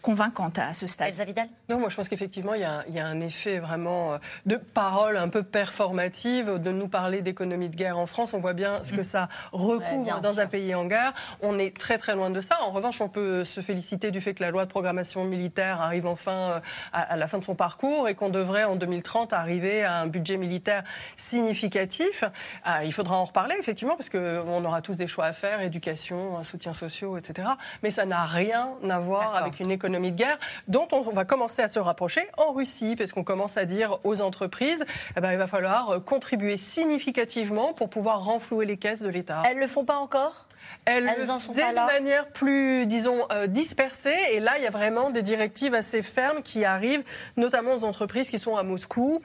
convaincante à ce stade. Elsa Vidal? Non, moi je pense qu'effectivement il y, y, a un effet vraiment de parole un peu performative, de nous parler d'économie de guerre en France. On voit bien ce que ça recouvre dans un pays en guerre. On est très très loin de ça. En revanche, on peut se féliciter du fait que la loi de programmation militaire arrive enfin euh, à, la fin de son parcours et qu'on devrait en 2030 arriver à un budget militaire significatif. Ah, il faudra en reparler effectivement parce qu'on aura tous des choix à faire, éducation, soutien sociaux, etc. Mais ça n'a rien à voir avec une économie de guerre dont on va commencer à se rapprocher en Russie parce qu'on commence à dire aux entreprises eh ben, il va falloir contribuer significativement pour pouvoir renflouer les caisses de l'État. Elles ne le font pas encore? Elles, elles en sont de manière plus, disons, euh, dispersée. Et là, il y a vraiment des directives assez fermes qui arrivent, notamment aux entreprises qui sont à Moscou,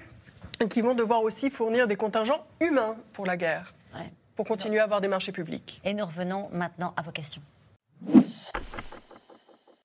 et qui vont devoir aussi fournir des contingents humains pour la guerre, pour continuer à avoir des marchés publics. Et nous revenons maintenant à vos questions.